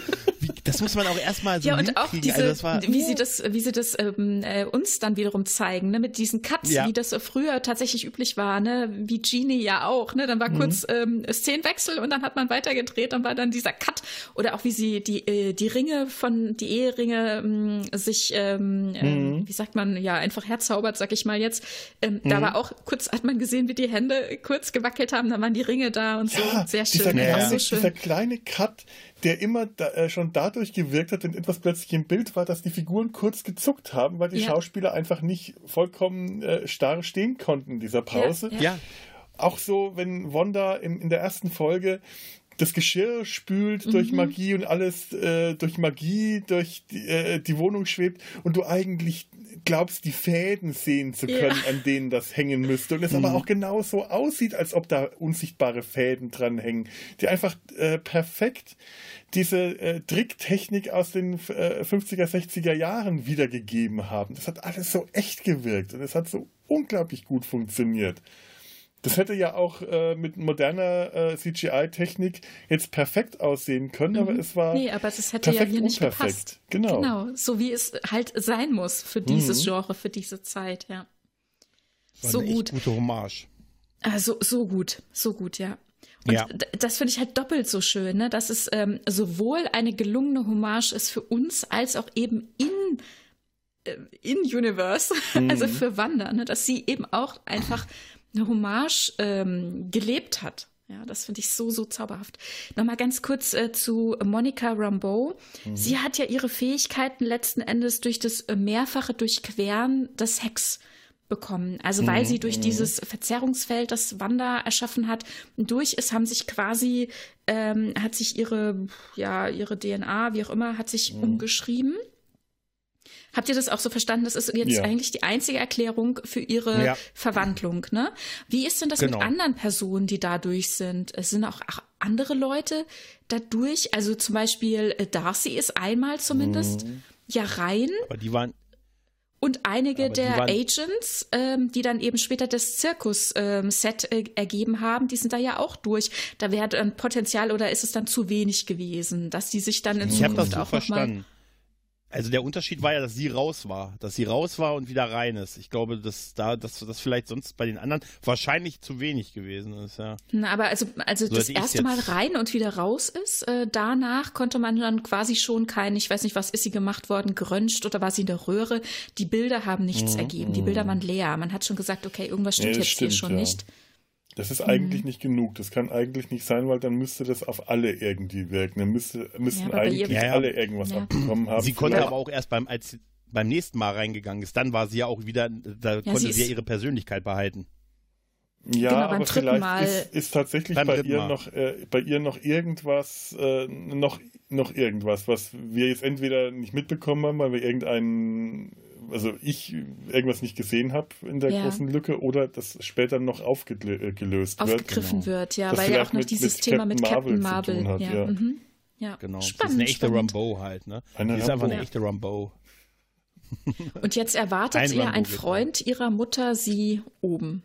Das muss man auch erstmal so Ja, und auch diese, also war, wie sie das, wie sie das ähm, äh, uns dann wiederum zeigen, ne, mit diesen Cuts, ja. wie das früher tatsächlich üblich war, ne, wie Genie ja auch, ne, dann war mhm. kurz ähm, Szenenwechsel und dann hat man weitergedreht, dann war dann dieser Cut oder auch wie sie die äh, die Ringe von die Eheringe ähm, sich, ähm, äh, mhm. äh, wie sagt man, ja einfach herzaubert, sag ich mal jetzt. Ähm, mhm. Da war auch kurz hat man gesehen, wie die Hände kurz gewackelt haben, dann waren die Ringe da und so, ja, sehr schön, dieser, ja. so schön. Dieser kleine Cut, der immer da, äh, schon dadurch gewirkt hat, wenn etwas plötzlich im Bild war, dass die Figuren kurz gezuckt haben, weil die ja. Schauspieler einfach nicht vollkommen äh, starr stehen konnten in dieser Pause. Ja. ja. Auch so, wenn Wanda in, in der ersten Folge das Geschirr spült mhm. durch Magie und alles äh, durch Magie durch die, äh, die Wohnung schwebt und du eigentlich glaubst, die Fäden sehen zu können, ja. an denen das hängen müsste. Und es mhm. aber auch genau so aussieht, als ob da unsichtbare Fäden dran hängen, die einfach äh, perfekt diese äh, Tricktechnik aus den äh, 50er, 60er Jahren wiedergegeben haben. Das hat alles so echt gewirkt und es hat so unglaublich gut funktioniert. Das hätte ja auch äh, mit moderner äh, CGI-Technik jetzt perfekt aussehen können, mhm. aber es war. Nee, aber es hätte ja hier nicht gepasst. Genau. Genau, so wie es halt sein muss für dieses mhm. Genre, für diese Zeit, ja. War so gut. gute Hommage. Also so gut, so gut, ja. Und ja. das finde ich halt doppelt so schön, ne? dass es ähm, sowohl eine gelungene Hommage ist für uns, als auch eben in äh, in Universe, mhm. also für Wanda, ne? dass sie eben auch einfach eine Hommage ähm, gelebt hat. Ja, das finde ich so, so zauberhaft. Nochmal ganz kurz äh, zu Monica Rambeau. Mhm. Sie hat ja ihre Fähigkeiten letzten Endes durch das mehrfache Durchqueren des Hex bekommen. Also weil mhm. sie durch mhm. dieses Verzerrungsfeld, das Wanda erschaffen hat, durch ist, haben sich quasi, ähm, hat sich ihre, ja, ihre DNA, wie auch immer, hat sich mhm. umgeschrieben. Habt ihr das auch so verstanden? Das ist jetzt ja. eigentlich die einzige Erklärung für ihre ja. Verwandlung, ne? Wie ist denn das genau. mit anderen Personen, die dadurch sind? Es sind auch, andere Leute dadurch. Also zum Beispiel äh, Darcy ist einmal zumindest mhm. ja rein. Aber die waren, und einige der Agents, ähm, die dann eben später das Zirkus-Set ähm, äh, ergeben haben, die sind da ja auch durch. Da wäre dann Potenzial oder ist es dann zu wenig gewesen, dass die sich dann in ich Zukunft auch verstanden. Noch mal also der Unterschied war ja, dass sie raus war, dass sie raus war und wieder rein ist. Ich glaube, dass da, dass das vielleicht sonst bei den anderen wahrscheinlich zu wenig gewesen ist, ja. Na, aber also, also so das erste Mal rein und wieder raus ist, äh, danach konnte man dann quasi schon kein, ich weiß nicht, was ist sie gemacht worden, geröntgt oder war sie in der Röhre. Die Bilder haben nichts mhm. ergeben, die Bilder waren leer. Man hat schon gesagt, okay, irgendwas stimmt ja, jetzt stimmt, hier schon ja. nicht. Das ist eigentlich mhm. nicht genug. Das kann eigentlich nicht sein, weil dann müsste das auf alle irgendwie wirken. Dann müsste, müssten ja, eigentlich ja, alle irgendwas ja. abbekommen haben. Sie konnte aber auch erst beim, als sie beim nächsten Mal reingegangen ist, dann war sie ja auch wieder, da konnte sie, sie ja ihre Persönlichkeit behalten. Ja, genau, aber vielleicht Mal ist, ist tatsächlich bei ihr, noch, äh, bei ihr noch irgendwas, äh, noch, noch irgendwas, was wir jetzt entweder nicht mitbekommen haben, weil wir irgendeinen also ich irgendwas nicht gesehen habe in der ja. großen Lücke oder das später noch aufgelöst wird. Aufgegriffen genau. wird, ja, das weil ja auch noch mit, dieses mit Thema mit Captain Marvel, Marvel hat, ja. ja. Mhm. Ja, genau. Spannend, das ist eine echte spannend. Rambo halt, ne? Eine die ist einfach eine echte Rambo. Und jetzt erwartet Ein ihr Rambo ein Freund ihrer Mutter sie oben.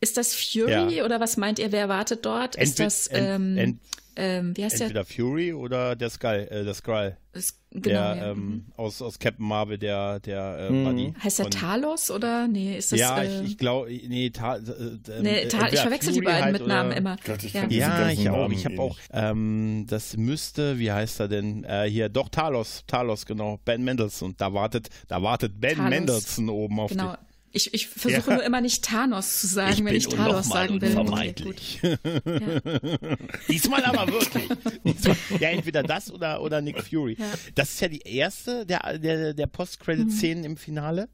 Ist das Fury Ja. oder was meint ihr, wer erwartet dort? Ist Entwed- das, ähm, ent- ähm, wie heißt der? Entweder Fury oder der Skull, äh, der Skrull. Ist, genau, der ja. ähm, aus, aus Captain Marvel, der, der äh, Mhm. Buddy. heißt der von- Talos oder? Nee, ist das. Ja, äh, ich, ich glaube, nee, Ta, äh, äh, nee, Ta ich verwechsel die Fury beiden halt mit Namen immer. Gott, ich ja. Ja, ich auch. Ich habe eh auch, ähm, das müsste, wie heißt er denn? Äh, hier, doch, Talos, Talos, genau, Ben Mendelssohn. Da wartet, da wartet Ben Talos. Mendelssohn oben auf Genau. Ich, ich versuche Ja. nur immer nicht Thanos zu sagen, Ich wenn ich Talos sagen will. unvermeidlich. Okay, ja. Diesmal aber wirklich. Diesmal, ja, entweder das oder, oder Nick Fury. Ja. Das ist ja die erste der, der, der Post-Credit-Szenen im Finale.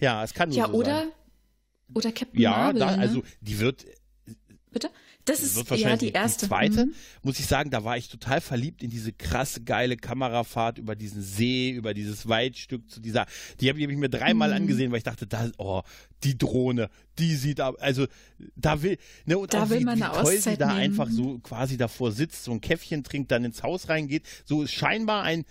Ja, es kann nur ja, so oder? sein. Oder Captain Ja, Marvel. ne? also die wird, Bitte? Das ist wird ja wahrscheinlich die erste. zweite. Mhm. Muss ich sagen, da war ich total verliebt in diese krasse, geile Kamerafahrt über diesen See, über dieses Waldstück zu dieser, die habe hab ich mir dreimal Mhm. angesehen, weil ich dachte, da, oh, die Drohne, die sieht ab, also da will, ne, und Da auch will wie, man wie eine toll sie da nehmen. einfach so quasi davor sitzt, so ein Käffchen trinkt, dann ins Haus reingeht, so ist scheinbar ein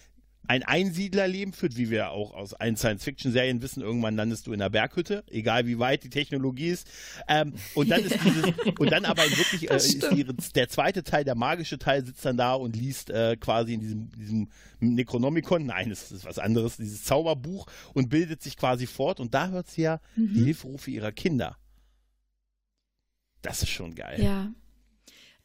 ein Einsiedlerleben führt, wie wir auch aus allen Science-Fiction-Serien wissen, irgendwann landest du in einer Berghütte, egal wie weit die Technologie ist. Ähm, und dann ist dieses, und dann aber wirklich äh, ist ihre, der zweite Teil, der magische Teil, sitzt dann da und liest äh, quasi in diesem, diesem Necronomicon, nein, es ist was anderes, dieses Zauberbuch und bildet sich quasi fort und da hört sie ja Mhm. die Hilferufe ihrer Kinder. Das ist schon geil. Ja.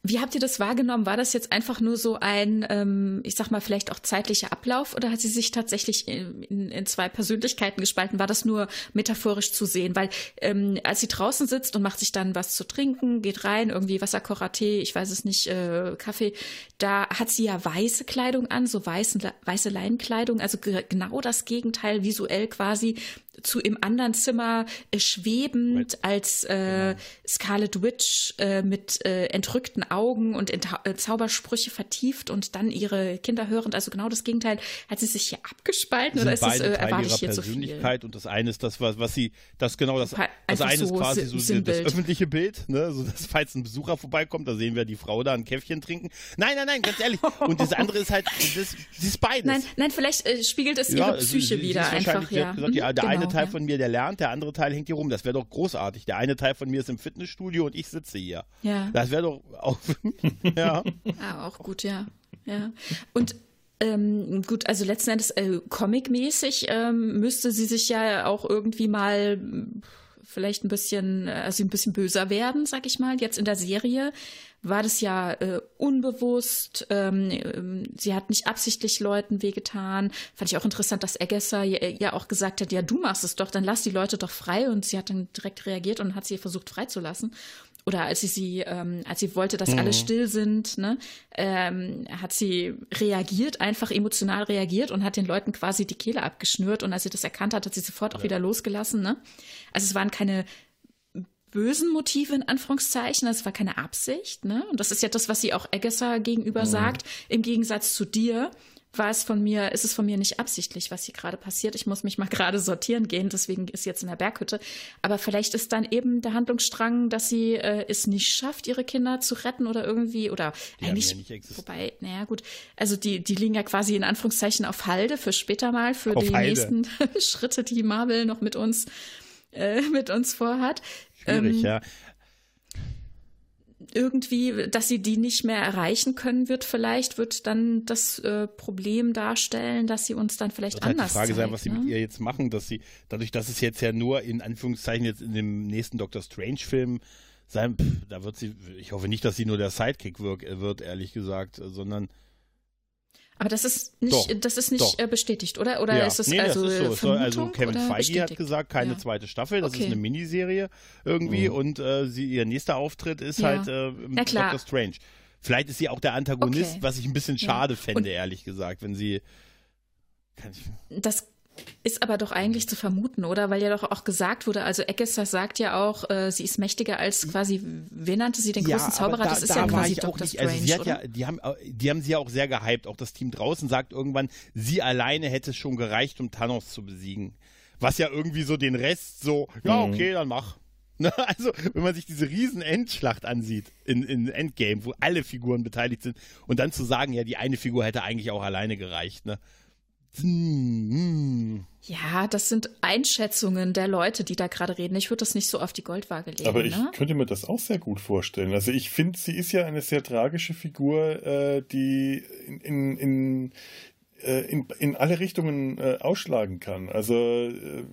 Wie habt ihr das wahrgenommen? War das jetzt einfach nur so ein, ähm, ich sag mal, vielleicht auch zeitlicher Ablauf oder hat sie sich tatsächlich in, in, in zwei Persönlichkeiten gespalten? War das nur metaphorisch zu sehen? Weil ähm, als sie draußen sitzt und macht sich dann was zu trinken, geht rein, irgendwie Wasserkocher, Tee, ich weiß es nicht, äh, Kaffee, da hat sie ja weiße Kleidung an, so weißen, weiße Leinenkleidung, also ge genau das Gegenteil visuell quasi zu im anderen Zimmer äh, schwebend als äh, Scarlet Witch äh, mit äh, entrückten Augen und in äh, Zaubersprüche vertieft und dann ihre Kinder hörend. Also genau das Gegenteil. Hat sie sich hier abgespalten oder ist das, äh, erwarte ihrer ich hier zu viel? Persönlichkeit und das eine ist das, was, was sie, das genau das, Einfach das eine ist so quasi Sim- so das Sinnbild. öffentliche Bild, ne, so dass falls ein Besucher vorbeikommt, da sehen wir die Frau da ein Käffchen trinken. Nein, nein, nein, ganz ehrlich. Und das andere ist halt, das, das ist beides. Nein, nein, vielleicht spiegelt es ihre Ja, also Psyche sie- sie wieder ist einfach, ja. Gesagt, Mhm, der eine genau, Teil ja. von mir, der lernt, der andere Teil hängt hier rum. Das wäre doch großartig. Der eine Teil von mir ist im Fitnessstudio und ich sitze hier. Ja. Das wäre doch auch, ja. Ah, auch gut, ja. ja. Und ähm, gut, also letzten Endes äh, comic-mäßig ähm, müsste sie sich ja auch irgendwie mal vielleicht ein bisschen, äh, also ein bisschen böser werden, sag ich mal. Jetzt in der Serie war das ja äh, unbewusst. Ähm, ähm, sie hat nicht absichtlich Leuten wehgetan. Fand ich auch interessant, dass Agatha ja, ja auch gesagt hat, ja, du machst es doch, dann lass die Leute doch frei. Und sie hat dann direkt reagiert und hat sie versucht freizulassen oder als sie sie, ähm, als sie wollte, dass alle still sind, ne, ähm, hat sie reagiert, einfach emotional reagiert und hat den Leuten quasi die Kehle abgeschnürt und als sie das erkannt hat, hat sie sofort auch wieder losgelassen, ne. Also es waren keine bösen Motive in Anführungszeichen, das war keine Absicht, ne? Und das ist ja das, was sie auch Agatha gegenüber sagt, im Gegensatz zu dir. War es von mir, ist es von mir nicht absichtlich, was hier gerade passiert. Ich muss mich mal gerade sortieren gehen, deswegen ist sie jetzt in der Berghütte. Aber vielleicht ist dann eben der Handlungsstrang, dass sie äh, es nicht schafft, ihre Kinder zu retten oder irgendwie, oder Die eigentlich, ja wobei, naja, gut. Also die, die liegen ja quasi in Anführungszeichen auf Halde für später mal, für Auf die Halde. nächsten Schritte, die Marvel noch mit uns, äh, mit uns vorhat. Schwierig, Ähm, ja. irgendwie, dass sie die nicht mehr erreichen können wird, vielleicht wird dann das äh, Problem darstellen, dass sie uns dann vielleicht Wird halt die anders Frage sein, zeigt, was sie ne? mit ihr jetzt machen, dass sie, dadurch, dass es jetzt ja nur in Anführungszeichen jetzt in dem nächsten Doctor Strange-Film sein, pff, da wird sie, ich hoffe nicht, dass sie nur der Sidekick wirk, wird, ehrlich gesagt, sondern Aber das ist nicht, Doch, das ist nicht doch. äh, bestätigt, oder? Oder ja. ist es nee, also das ist so. Also Vermutung Kevin oder Feige hat bestätigt? gesagt, keine Ja. zweite Staffel, das Okay. ist eine Miniserie irgendwie Mhm. und äh, sie, ihr nächster Auftritt ist Ja. halt äh. Doctor Strange. Vielleicht ist sie auch der Antagonist, Okay. was ich ein bisschen Ja. schade fände, Und- ehrlich gesagt, wenn sie kann ich, Das ist aber doch eigentlich zu vermuten, oder? Weil ja doch auch gesagt wurde, also Agatha sagt ja auch, äh, sie ist mächtiger als quasi, wen nannte sie den größten aber Zauberer? Da, das ist da ja quasi auch Dr. nicht, Strange, also sie hat oder? ja, die haben, die haben sie ja auch sehr gehypt. Auch das Team draußen sagt irgendwann, sie alleine hätte schon gereicht, um Thanos zu besiegen. Was ja irgendwie so den Rest so, ja, Mhm. okay, dann mach. Ne, also, wenn man sich diese riesen Endschlacht ansieht in, in Endgame, wo alle Figuren beteiligt sind, und dann zu sagen, ja, die eine Figur hätte eigentlich auch alleine gereicht, ne? Ja, das sind Einschätzungen der Leute, die da gerade reden. Ich würde das nicht so auf die Goldwaage legen. Aber ich ne? könnte mir das auch sehr gut vorstellen. Also ich finde, sie ist ja eine sehr tragische Figur, äh, die in, in, in, äh, in, in alle Richtungen äh, ausschlagen kann. Also äh,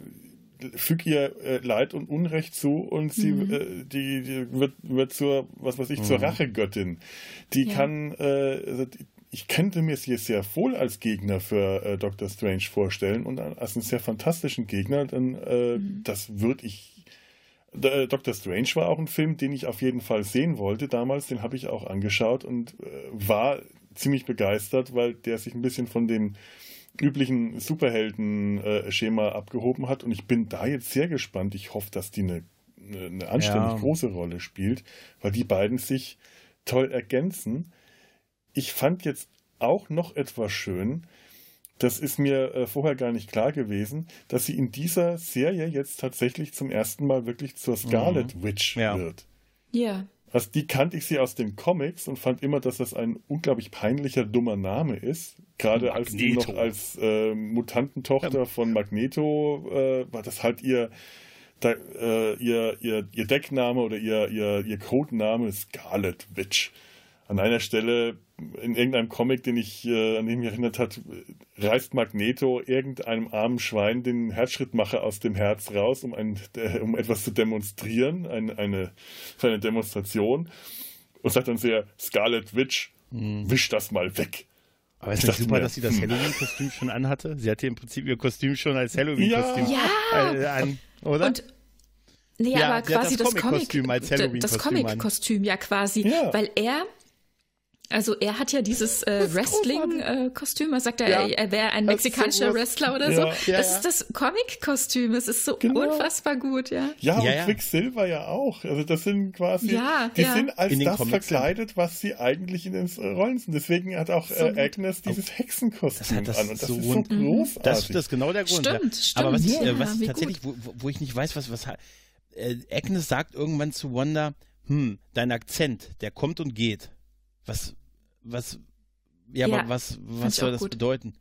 füg ihr äh, Leid und Unrecht zu und sie mhm. äh, die, die, wird, wird zur, was weiß ich, mhm. zur Rachegöttin. Die ja. kann, äh, also die, ich könnte mir sie sehr wohl als Gegner für äh, Doctor Strange vorstellen und als einen sehr fantastischen Gegner, dann äh, mhm. das würde ich. Äh, Doctor Strange war auch ein Film, den ich auf jeden Fall sehen wollte damals, den habe ich auch angeschaut und äh, war ziemlich begeistert, weil der sich ein bisschen von dem üblichen Superhelden-Schema abgehoben hat und ich bin da jetzt sehr gespannt. Ich hoffe, dass die eine, eine anständig ja. große Rolle spielt, weil die beiden sich toll ergänzen ich fand jetzt auch noch etwas schön, das ist mir äh, vorher gar nicht klar gewesen, dass sie in dieser Serie jetzt tatsächlich zum ersten Mal wirklich zur Scarlet mhm. Witch ja. wird. Ja. Also die kannte ich sie aus den Comics und fand immer, dass das ein unglaublich peinlicher, dummer Name ist. Gerade als die noch als äh, Mutantentochter ja. von Magneto äh, war das halt ihr, da, äh, ihr, ihr, ihr Deckname oder ihr, ihr, ihr Codename Scarlet Witch an einer Stelle in irgendeinem Comic, den ich, äh, an den mich erinnert hat, reißt Magneto irgendeinem armen Schwein den Herzschrittmacher aus dem Herz raus, um, ein, äh, um etwas zu demonstrieren, ein, eine, für eine Demonstration, und sagt dann sehr, Scarlet Witch, mhm. wisch das mal weg. Aber ist das super, mir, dass sie das hm. Halloween-Kostüm schon anhatte? Sie hatte im Prinzip ihr Kostüm schon als Halloween-Kostüm ja. Äh, an, oder? Und Nee, ja, aber quasi das Comic-Kostüm Comic als Halloween-Kostüm. Das Comic-Kostüm, ja, quasi. Ja. Weil er also er hat ja dieses äh, Wrestling-Kostüm, äh, sagt er, ja. er, er wäre ein mexikanischer Wrestler oder so. Ja, das ist das Comic-Kostüm, es ist so genau. unfassbar gut, ja. Ja, und ja, Quicksilver ja auch. Also das sind quasi, die sind als das Comics verkleidet, was sie eigentlich in den Rollen sind. Deswegen hat auch so äh, Agnes dieses Hexenkostüm das an und das so ist so großartig. Das, das ist genau der Grund. Stimmt, stimmt. Aber was ich, äh, was ich tatsächlich, wo, wo, ich nicht weiß, was, was äh, Agnes sagt irgendwann zu Wanda, hm, dein Akzent, der kommt und geht. Was, was, ja, ja aber was, was soll das gut. bedeuten?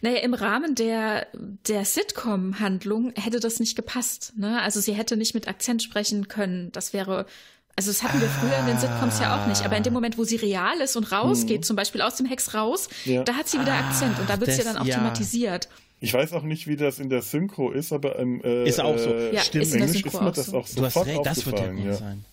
Naja, im Rahmen der, der Sitcom-Handlung hätte das nicht gepasst. Ne? Also sie hätte nicht mit Akzent sprechen können. Das wäre, also das hatten wir früher in den Sitcoms ja auch nicht. Aber in dem Moment, wo sie real ist und rausgeht, mhm. zum Beispiel aus dem Hex raus, ja. da hat sie wieder ah, Akzent und da wird sie dann auch ja. thematisiert. Ich weiß auch nicht, wie das in der Synchro ist, aber im äh, ist auch so. Äh, ja, Stimmt, ist Synchro ist mir das auch so. Du hast recht, das wird ja, sein.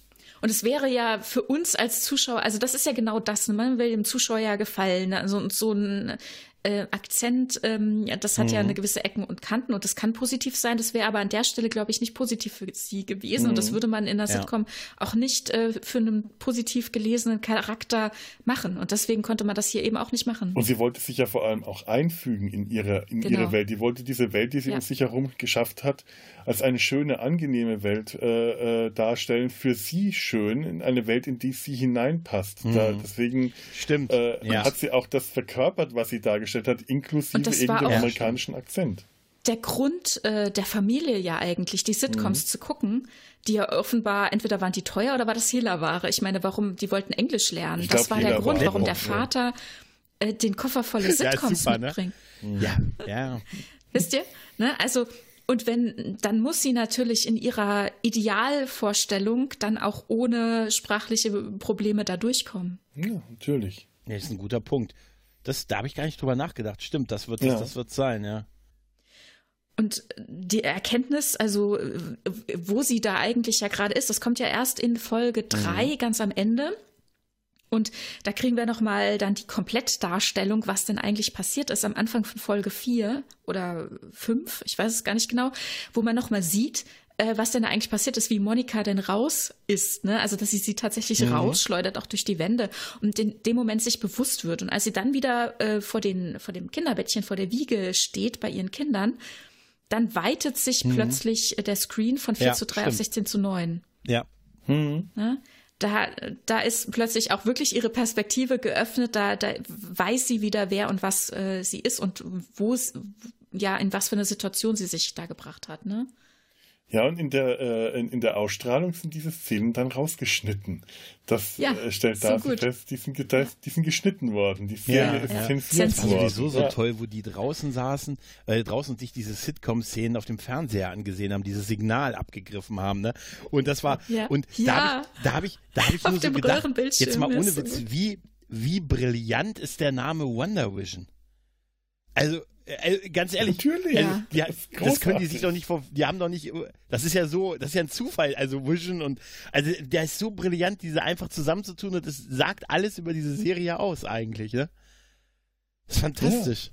Und es wäre ja für uns als Zuschauer, also das ist ja genau das, ne? man will dem Zuschauer ja gefallen. Also so ein äh, Akzent, ähm, das hat mhm. ja eine gewisse Ecken und Kanten und das kann positiv sein. Das wäre aber an der Stelle, glaube ich, nicht positiv für sie gewesen. Mhm. Und das mhm. würde man in der ja. Sitcom auch nicht äh, für einen positiv gelesenen Charakter machen. Und deswegen konnte man das hier eben auch nicht machen. Und sie wollte sich ja vor allem auch einfügen in ihre, in genau. ihre Welt. Die wollte diese Welt, die sie ja. um sich herum geschafft hat, als eine schöne, angenehme Welt äh, äh, darstellen. Für sie schön, in eine Welt, in die sie hineinpasst. Mhm. Da, deswegen Stimmt. Äh, ja. hat sie auch das verkörpert, was sie dargestellt hat, inklusive eben dem amerikanischen Akzent. Der Grund äh, der Familie ja eigentlich, die Sitcoms mhm. zu gucken, die ja offenbar, entweder waren die teuer oder war das Hehlerware. Ich meine, warum, die wollten Englisch lernen. Ich das glaub, war der Grund, warum der Vater äh, den Koffer voller Sitcoms ja, super, ne? mitbringt. Ne? Ja, ja. Wisst ihr? Ne? Also, und wenn, dann muss sie natürlich in ihrer Idealvorstellung dann auch ohne sprachliche Probleme da durchkommen. Ja, natürlich. Ja, das ist ein guter Punkt. Das, da habe ich gar nicht drüber nachgedacht. Stimmt, das wird ja. das wird sein, ja. Und die Erkenntnis, also wo sie da eigentlich ja gerade ist, das kommt ja erst in Folge 3 mhm. ganz am Ende. Und da kriegen wir nochmal dann die Komplettdarstellung, was denn eigentlich passiert ist am Anfang von Folge 4 oder 5, ich weiß es gar nicht genau, wo man nochmal sieht, äh, was denn eigentlich passiert ist, wie Monika denn raus ist, ne? Also dass sie sie tatsächlich mhm. rausschleudert, auch durch die Wände und in dem Moment sich bewusst wird. Und als sie dann wieder äh, vor, den, vor dem Kinderbettchen, vor der Wiege steht bei ihren Kindern, dann weitet sich mhm. plötzlich der Screen von 4 ja, zu 3 stimmt. auf 16 zu 9. Ja. Mhm. Ne? Da, da ist plötzlich auch wirklich ihre Perspektive geöffnet, da, da weiß sie wieder, wer und was äh, sie ist und wo ja, in was für eine Situation sie sich da gebracht hat, ne? Ja, und in der, äh, in, in, der Ausstrahlung sind diese Szenen dann rausgeschnitten. Das ja, äh, stellt so Darcy fest, die sind, die sind geschnitten worden. Die Serie ja, ist ja. zensiert das worden. Das war sowieso so ja. toll, wo die draußen saßen, äh, draußen sich diese Sitcom-Szenen auf dem Fernseher angesehen haben, dieses Signal abgegriffen haben. Ne? Und das war, und da habe ich, da habe ich, da hab ich nur so gedacht, jetzt mal ohne Witz, wie, wie brillant ist der Name Wonder Vision? Also, äh, ganz ehrlich, Natürlich. Also, ja. das, das können die sich doch nicht vor, die haben doch nicht, das ist ja so, das ist ja ein Zufall, also Vision und, also der ist so brillant, diese einfach zusammenzutun und das sagt alles über diese Serie aus eigentlich, ne? Das ist fantastisch.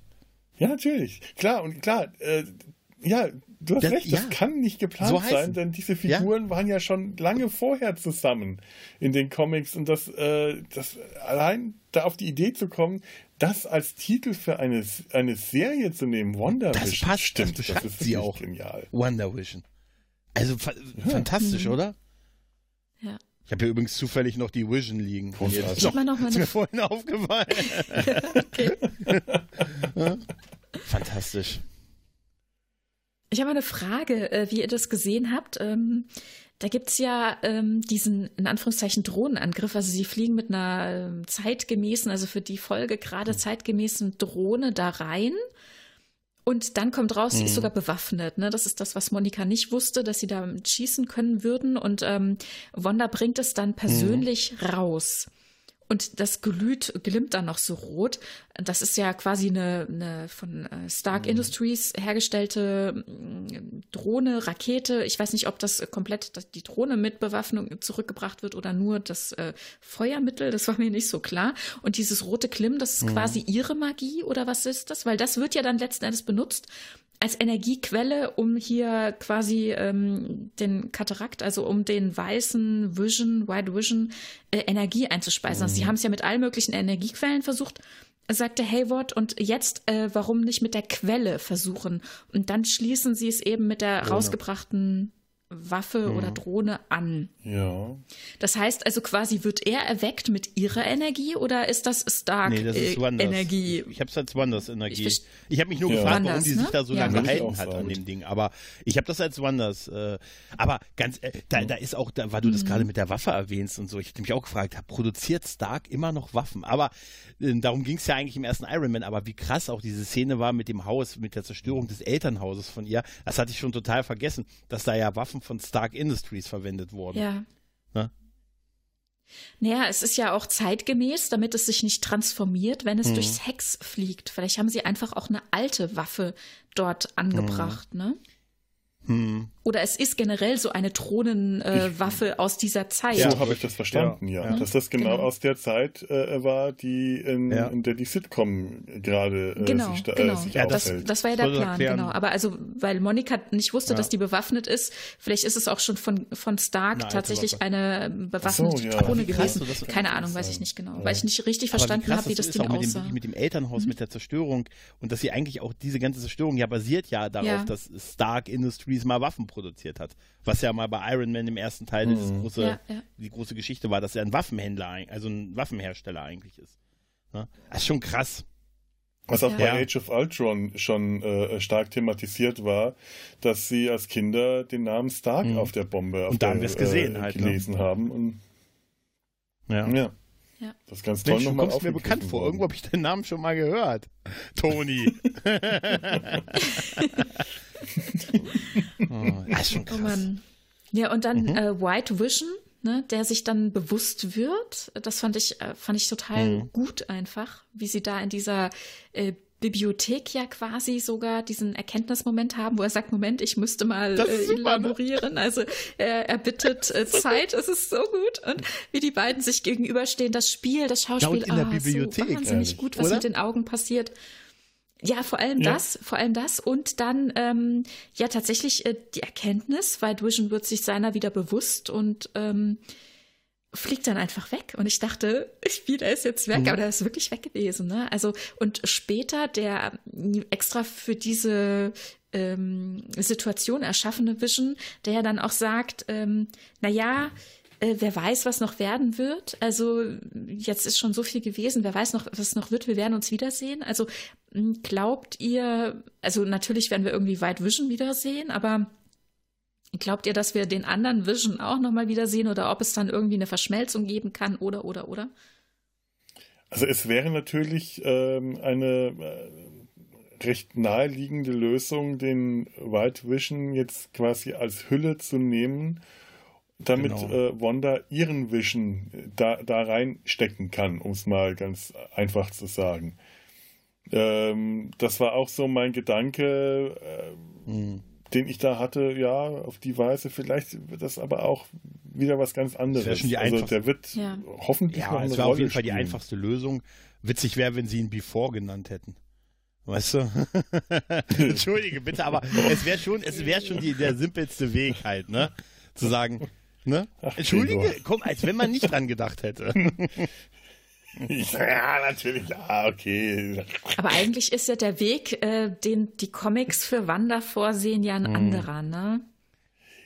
Ja, ja natürlich. Klar, und klar, äh, ja, du hast das, recht, das kann nicht geplant so sein, denn diese Figuren ja. waren ja schon lange vorher zusammen in den Comics und das, äh, das allein da auf die Idee zu kommen, das als Titel für eine, eine Serie zu nehmen, Wonder das Vision, passt, stimmt, das, das ist sie auch. genial. Wonder Vision. Also fa ja. fantastisch, mhm. oder? Ja. Ich habe hier übrigens zufällig noch die Vision liegen. Großartig. Noch, noch mal ist mir vorhin aufgefallen. Fantastisch. Ich habe eine Frage, äh, wie ihr das gesehen habt. Ähm, da gibt es ja ähm, diesen, in Anführungszeichen, Drohnenangriff. Also sie fliegen mit einer ähm, zeitgemäßen, also für die Folge gerade zeitgemäßen Drohne da rein. Und dann kommt raus, sie ist mhm. sogar bewaffnet. Ne? Das ist das, was Monika nicht wusste, dass sie da schießen können würden. Und ähm, Wanda bringt es dann persönlich mhm. raus. Und das glüht, glimmt dann noch so rot. Das ist ja quasi eine, eine von äh, Stark mhm. Industries hergestellte mm, Drohne, Rakete. Ich weiß nicht, ob das komplett die Drohne mit Bewaffnung zurückgebracht wird oder nur das äh, Feuermittel. Das war mir nicht so klar. Und dieses rote Klimm, das ist mhm. quasi ihre Magie oder was ist das? Weil das wird ja dann letzten Endes benutzt, als Energiequelle, um hier quasi ähm, den Katarakt, also um den weißen Vision, White Vision, äh, Energie einzuspeisen. Mhm. Also sie mhm. haben es ja mit allen möglichen Energiequellen versucht, sagte Hayward, und jetzt äh, warum nicht mit der Quelle versuchen? Und dann schließen sie es eben mit der genau. rausgebrachten Waffe mhm. oder Drohne an. Ja. Das heißt also quasi, wird er erweckt mit ihrer Energie oder ist das Stark nee, das ist äh, Energie? Ich habe es als Wanders Energie. Ich, ich habe mich nur ja. gefragt, warum Wonders, die sich ne? da so ja. lange gehalten hat an dem Ding. Aber ich habe das als Wanders. Äh, aber ganz, äh, da, da ist auch, da, weil du das mhm. gerade mit der Waffe erwähnst und so, ich hätte mich auch gefragt, produziert Stark immer noch Waffen? Aber äh, darum ging es ja eigentlich im ersten Iron Man. Aber wie krass auch diese Szene war mit dem Haus, mit der Zerstörung des Elternhauses von ihr, das hatte ich schon total vergessen, dass da ja Waffen von Stark Industries verwendet wurden. Ja. Na? Naja, es ist ja auch zeitgemäß, damit es sich nicht transformiert, wenn es hm. durchs Hex fliegt. Vielleicht haben sie einfach auch eine alte Waffe dort angebracht, hm. ne? Hm. Oder es ist generell so eine Thronenwaffe äh, aus dieser Zeit. So habe ich das verstanden, ja. ja. Dass das genau, genau. aus der Zeit äh, war, die in, ja. in, der die Sitcom gerade äh, genau, sich, da, genau. sich ja, das, das, war ja der Plan, genau. Aber also, weil Monika nicht wusste, ja. dass die bewaffnet ist, vielleicht ist es auch schon von, von Stark eine tatsächlich eine bewaffnete so, Drohne gewesen. Keine Ahnung, weiß ich nicht genau. Weil ich nicht richtig verstanden habe, wie das Ding aussah. Mit dem, mit dem Elternhaus, mhm. mit der Zerstörung und dass sie eigentlich auch diese ganze Zerstörung ja basiert ja darauf, dass Stark Industries mal Waffen produziert hat. Was ja mal bei Iron Man im ersten Teil mhm. große, ja, ja. die große Geschichte war, dass er ein Waffenhändler, also ein Waffenhersteller eigentlich ist. Ne? Das ist schon krass. Was auch ja. bei Age of Ultron schon äh, stark thematisiert war, dass sie als Kinder den Namen Stark mhm. auf der Bombe auf und da haben wir es gesehen äh, halt, ne? gelesen ne? haben. Und, ja. ja. Ja. Das ist ganz toll Mensch, nochmal mir bekannt vor. Irgendwo habe ich den Namen schon mal gehört. Toni. oh, das ist schon krass. Oh ja, und dann mhm. äh, White Vision, ne, der sich dann bewusst wird. Das fand ich, äh, fand ich total mhm. gut einfach, wie sie da in dieser äh, Bibliothek ja quasi sogar diesen Erkenntnismoment haben, wo er sagt, Moment, ich müsste mal äh, ne? elaborieren. Also er, er bittet äh, Zeit, es ist so gut. Und wie die beiden sich gegenüberstehen, das Spiel, das Schauspiel, ja, in der ah, Bibliothek, so wahnsinnig gut, was oder? mit den Augen passiert. Ja, vor allem ja. das, vor allem das und dann ähm, ja tatsächlich äh, die Erkenntnis, weil Vision wird sich seiner wieder bewusst und ähm, fliegt dann einfach weg. Und ich dachte, ich spiele ist jetzt weg, mhm. aber der ist wirklich weg gewesen. Ne? Also, und später der extra für diese ähm, Situation erschaffene Vision, der ja dann auch sagt, ähm, na ja, äh, wer weiß, was noch werden wird. Also jetzt ist schon so viel gewesen, wer weiß noch, was noch wird, wir werden uns wiedersehen. Also glaubt ihr, also natürlich werden wir irgendwie White Vision wiedersehen, aber Glaubt ihr, dass wir den anderen Vision auch nochmal wiedersehen oder ob es dann irgendwie eine Verschmelzung geben kann oder, oder, oder? Also es wäre natürlich ähm, eine äh, recht naheliegende Lösung, den White Vision jetzt quasi als Hülle zu nehmen, damit genau. äh, Wanda ihren Vision da, da reinstecken kann, um es mal ganz einfach zu sagen. Ähm, das war auch so mein Gedanke. Äh, mhm den ich da hatte, ja, auf die Weise. Vielleicht wird das aber auch wieder was ganz anderes. Das schon die also der wird ja. hoffentlich ja, noch eine es war auf jeden Fall die einfachste Lösung. Witzig wäre, wenn sie ihn Before genannt hätten. Weißt du? Entschuldige bitte, aber es wäre schon, es wäre schon die, der simpelste Weg halt, ne? Zu sagen, ne? Ach, Entschuldige, komm, als wenn man nicht dran gedacht hätte. ja, natürlich. Ah, okay. Aber eigentlich ist ja der Weg, äh, den die Comics für Wanda vorsehen, ja ein hm. anderer, ne?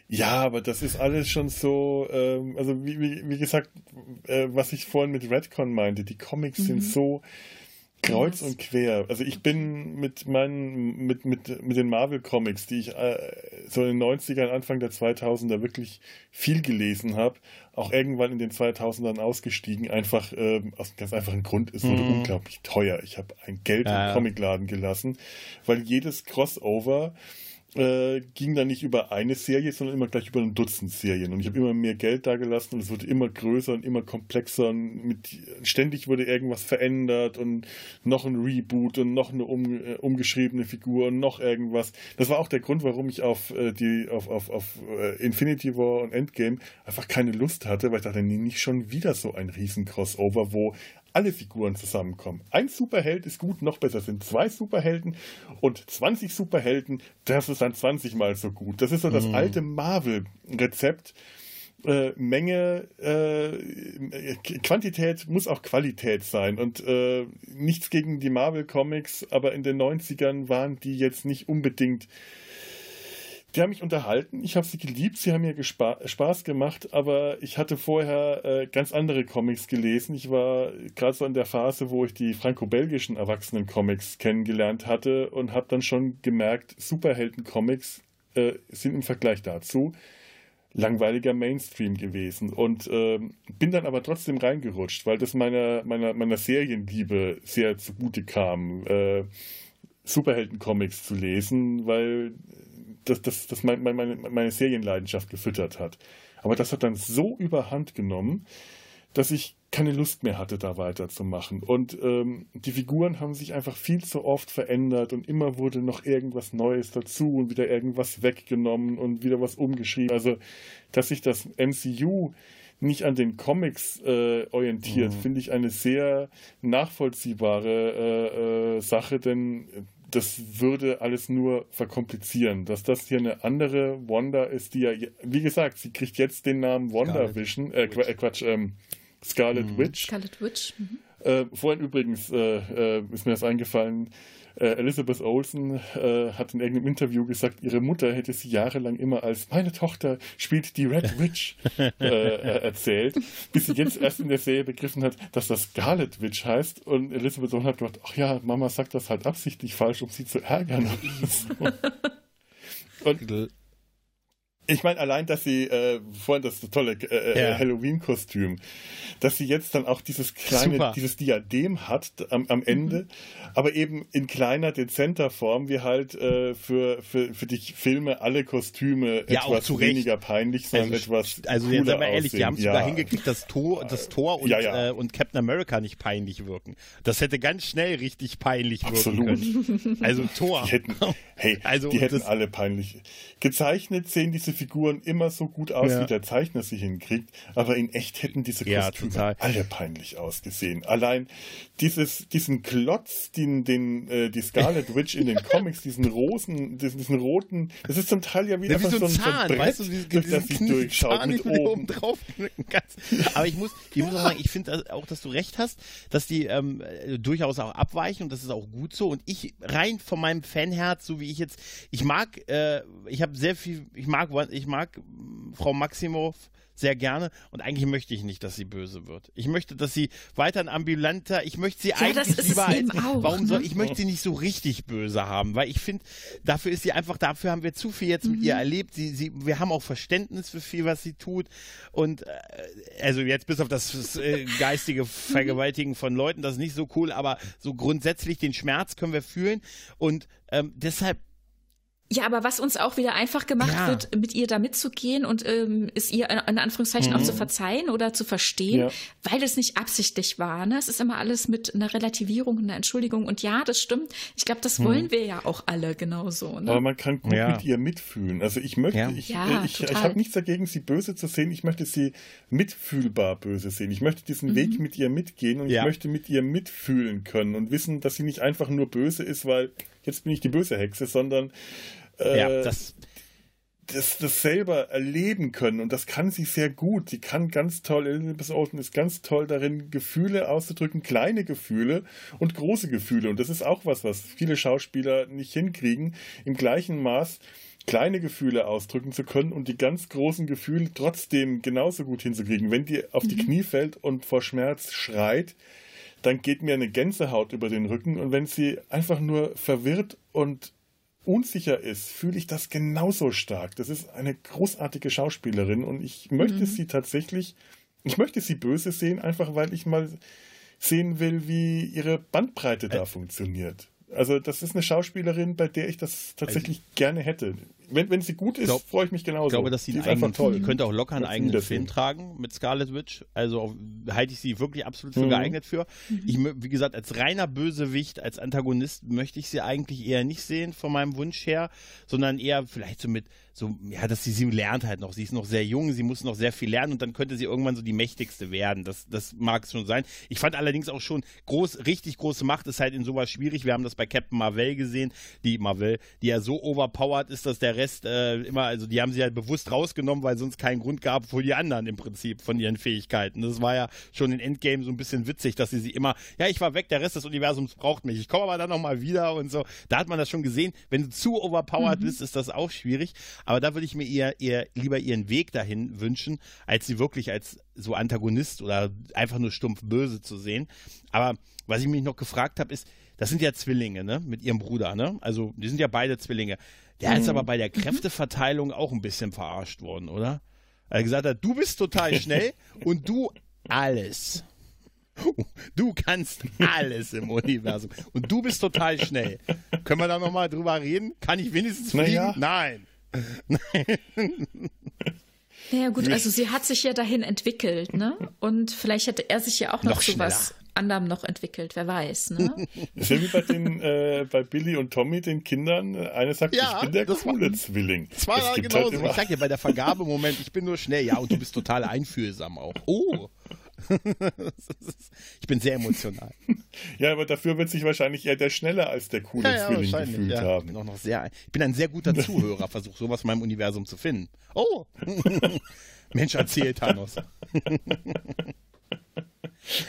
Ja, aber das ist alles schon so, ähm, also wie, wie, wie gesagt, äh, was ich vorhin mit Redcon meinte, die Comics mhm. sind so kreuz und quer. Also ich bin mit meinen, mit, mit, mit den Marvel Comics, die ich äh, so in den 90ern, Anfang der 2000er wirklich viel gelesen habe, auch irgendwann in den 2000ern ausgestiegen, einfach äh, aus einem ganz einfachen Grund, es wurde mhm. unglaublich teuer. Ich habe ein Geld ja, im Comicladen gelassen, weil jedes Crossover äh, ging dann nicht über eine Serie, sondern immer gleich über ein Dutzend Serien. Und ich habe immer mehr Geld da gelassen und es wurde immer größer und immer komplexer und mit, ständig wurde irgendwas verändert und noch ein Reboot und noch eine um, äh, umgeschriebene Figur und noch irgendwas. Das war auch der Grund, warum ich auf äh, die auf, auf, auf äh, Infinity War und Endgame einfach keine Lust hatte, weil ich dachte, nee, nicht schon wieder so ein riesen Crossover, wo alle Figuren zusammenkommen. Ein Superheld ist gut, noch besser sind zwei Superhelden und 20 Superhelden, das ist dann 20 mal so gut. Das ist so das mhm. alte Marvel-Rezept. Äh, Menge, äh, Quantität muss auch Qualität sein. Und äh, nichts gegen die Marvel Comics, aber in den 90ern waren die jetzt nicht unbedingt die haben mich unterhalten, ich habe sie geliebt, sie haben mir Spaß gemacht, aber ich hatte vorher äh, ganz andere Comics gelesen. Ich war gerade so in der Phase, wo ich die franco-belgischen Erwachsenen-Comics kennengelernt hatte und habe dann schon gemerkt, Superhelden-Comics äh, sind im Vergleich dazu langweiliger Mainstream gewesen und äh, bin dann aber trotzdem reingerutscht, weil das meiner, meiner, meiner Serienliebe sehr zugute kam. Äh, Superhelden-Comics zu lesen, weil das, das, das meine, meine, meine Serienleidenschaft gefüttert hat. Aber das hat dann so überhand genommen, dass ich keine Lust mehr hatte, da weiterzumachen. Und ähm, die Figuren haben sich einfach viel zu oft verändert und immer wurde noch irgendwas Neues dazu und wieder irgendwas weggenommen und wieder was umgeschrieben. Also, dass sich das MCU nicht an den Comics äh, orientiert, mhm. finde ich eine sehr nachvollziehbare äh, äh, Sache, denn das würde alles nur verkomplizieren. Dass das hier eine andere Wanda ist, die ja, wie gesagt, sie kriegt jetzt den Namen Wanda Vision, äh, äh, Quatsch, ähm, Scarlet mhm. Witch. Scarlet Witch. Mhm. Äh, vorhin übrigens äh, äh ist mir das eingefallen, äh, Elizabeth Olsen äh, hat in irgendeinem Interview gesagt, ihre Mutter hätte sie jahrelang immer als meine Tochter spielt die Red Witch äh, äh, erzählt, bis sie jetzt erst in der Serie begriffen hat, dass das Scarlet Witch heißt. Und Elizabeth Olsen hat gedacht, ach ja, Mama sagt das halt absichtlich falsch, um sie zu ärgern. Und ich meine, allein, dass sie äh, vorhin das tolle äh, äh, ja. Halloween-Kostüm, dass sie jetzt dann auch dieses kleine, Super. dieses Diadem hat am, am Ende, mhm. aber eben in kleiner, dezenter Form, wie halt äh, für, für, für die Filme alle Kostüme ja, etwas weniger peinlich, sondern also, etwas Also jetzt seien wir ehrlich, die haben es ja. sogar hingekriegt, dass Tor, das Tor und, ja, äh, und Captain America nicht peinlich wirken. Das hätte ganz schnell richtig peinlich Absolut. wirken können. Also Tor. Die hätten, hey, also, die hätten alle peinlich. Gezeichnet sehen diese Figuren immer so gut aus, ja. wie der Zeichner sie hinkriegt, aber in echt hätten diese Kostüme ja, alle peinlich ausgesehen. Allein dieses, diesen Klotz, den, den äh, die Scarlet Witch in den Comics, diesen rosen, diesen, diesen roten, das ist zum Teil ja wie, ja, wie so ein, so ein weißt du, durch das sie durchschaut Zahn, mit oben. oben drauf Aber ich muss, ich muss auch sagen, ich finde auch, dass du recht hast, dass die ähm, durchaus auch abweichen und das ist auch gut so. Und ich rein von meinem Fanherz, so wie ich jetzt, ich mag, äh, ich habe sehr viel, ich mag ich mag Frau Maximoff sehr gerne und eigentlich möchte ich nicht, dass sie böse wird. Ich möchte, dass sie weiter ein ambulanter, ich möchte sie ja, eigentlich lieber als, auch, warum ne? soll, ich möchte sie nicht so richtig böse haben, weil ich finde, dafür ist sie einfach, dafür haben wir zu viel jetzt mit ihr mhm. erlebt. Sie, sie, wir haben auch Verständnis für viel, was sie tut und äh, also jetzt bis auf das äh, geistige Vergewaltigen von Leuten, das ist nicht so cool, aber so grundsätzlich den Schmerz können wir fühlen und ähm, deshalb ja, aber was uns auch wieder einfach gemacht ja. wird, mit ihr da mitzugehen und ähm, ist ihr in Anführungszeichen mhm. auch zu verzeihen oder zu verstehen, ja. weil es nicht absichtlich war. Ne? Es ist immer alles mit einer Relativierung, einer Entschuldigung. Und ja, das stimmt. Ich glaube, das mhm. wollen wir ja auch alle genauso. Ne? Aber man kann gut ja. mit ihr mitfühlen. Also ich möchte, ich, äh, ich, ich habe nichts dagegen, sie böse zu sehen. Ich möchte sie mitfühlbar böse sehen. Ich möchte diesen mhm. Weg mit ihr mitgehen und ich möchte mit ihr mitfühlen können und wissen, dass sie nicht einfach nur böse ist, weil jetzt bin ich die böse Hexe, sondern äh, ja, das, das, das selber erleben können. Und das kann sie sehr gut. Sie kann ganz toll, Elizabeth Olsen ist ganz toll darin, Gefühle auszudrücken, kleine Gefühle und große Gefühle. Und das ist auch was, was viele Schauspieler nicht hinkriegen, im gleichen Maß kleine Gefühle ausdrücken zu können und die ganz großen Gefühle trotzdem genauso gut hinzukriegen. Wenn die auf die mhm. Knie fällt und vor Schmerz schreit, dann geht mir eine Gänsehaut über den Rücken. Und wenn sie einfach nur verwirrt und unsicher ist, fühle ich das genauso stark. Das ist eine großartige Schauspielerin und ich möchte mhm. sie tatsächlich, ich möchte sie böse sehen, einfach weil ich mal sehen will, wie ihre Bandbreite da funktioniert. Also das ist eine Schauspielerin, bei der ich das tatsächlich also, gerne hätte. Wenn, wenn sie gut ist, freue ich mich genauso. Ich glaube, dass sie einen eigenen Film, könnte auch locker einen eigenen Film tragen mit Scarlet Witch. Also halte ich sie wirklich absolut für mhm. geeignet für. Mhm. Ich, wie gesagt, als reiner Bösewicht, als Antagonist möchte ich sie eigentlich eher nicht sehen von meinem Wunsch her, sondern eher vielleicht so mit so, ja, dass sie, sie lernt halt noch. Sie ist noch sehr jung, sie muss noch sehr viel lernen und dann könnte sie irgendwann so die mächtigste werden. Das, das mag es schon sein. Ich fand allerdings auch schon groß, richtig große Macht ist halt in sowas schwierig. Wir haben das bei Captain Marvel gesehen, die Marvel, die ja so overpowered ist, dass der Rest äh, immer, also die haben sie halt bewusst rausgenommen, weil sonst keinen Grund gab für die anderen im Prinzip von ihren Fähigkeiten. Das war ja schon in Endgame so ein bisschen witzig, dass sie sie immer, ja, ich war weg, der Rest des Universums braucht mich. Ich komme aber dann nochmal wieder und so. Da hat man das schon gesehen. Wenn du zu overpowered mhm. bist, ist das auch schwierig. Aber da würde ich mir eher, eher lieber ihren Weg dahin wünschen, als sie wirklich als so Antagonist oder einfach nur stumpf böse zu sehen. Aber was ich mich noch gefragt habe, ist, das sind ja Zwillinge, ne? Mit ihrem Bruder, ne? Also, die sind ja beide Zwillinge. Der mhm. ist aber bei der Kräfteverteilung auch ein bisschen verarscht worden, oder? Er gesagt hat, du bist total schnell und du alles. Du kannst alles im Universum. Und du bist total schnell. Können wir da nochmal drüber reden? Kann ich wenigstens fliegen? Ja. Nein. Ja gut, also sie hat sich ja dahin entwickelt, ne? Und vielleicht hätte er sich ja auch noch, noch zu was anderem noch entwickelt, wer weiß, ne? Das ist ja wie bei, den, äh, bei Billy und Tommy, den Kindern. Einer sagt, ja, ich bin der coole war, Zwilling. Das war das genauso. Halt ich sag dir bei der Vergabe, Moment, ich bin nur schnell. Ja, und du bist total einfühlsam auch. Oh. ich bin sehr emotional. Ja, aber dafür wird sich wahrscheinlich eher der Schnelle als der coole ja, ja, Zwilling gefühlt ja. haben. Ich bin, auch noch sehr, ich bin ein sehr guter Zuhörer, versuche sowas in meinem Universum zu finden. Oh! Mensch, erzählt Thanos.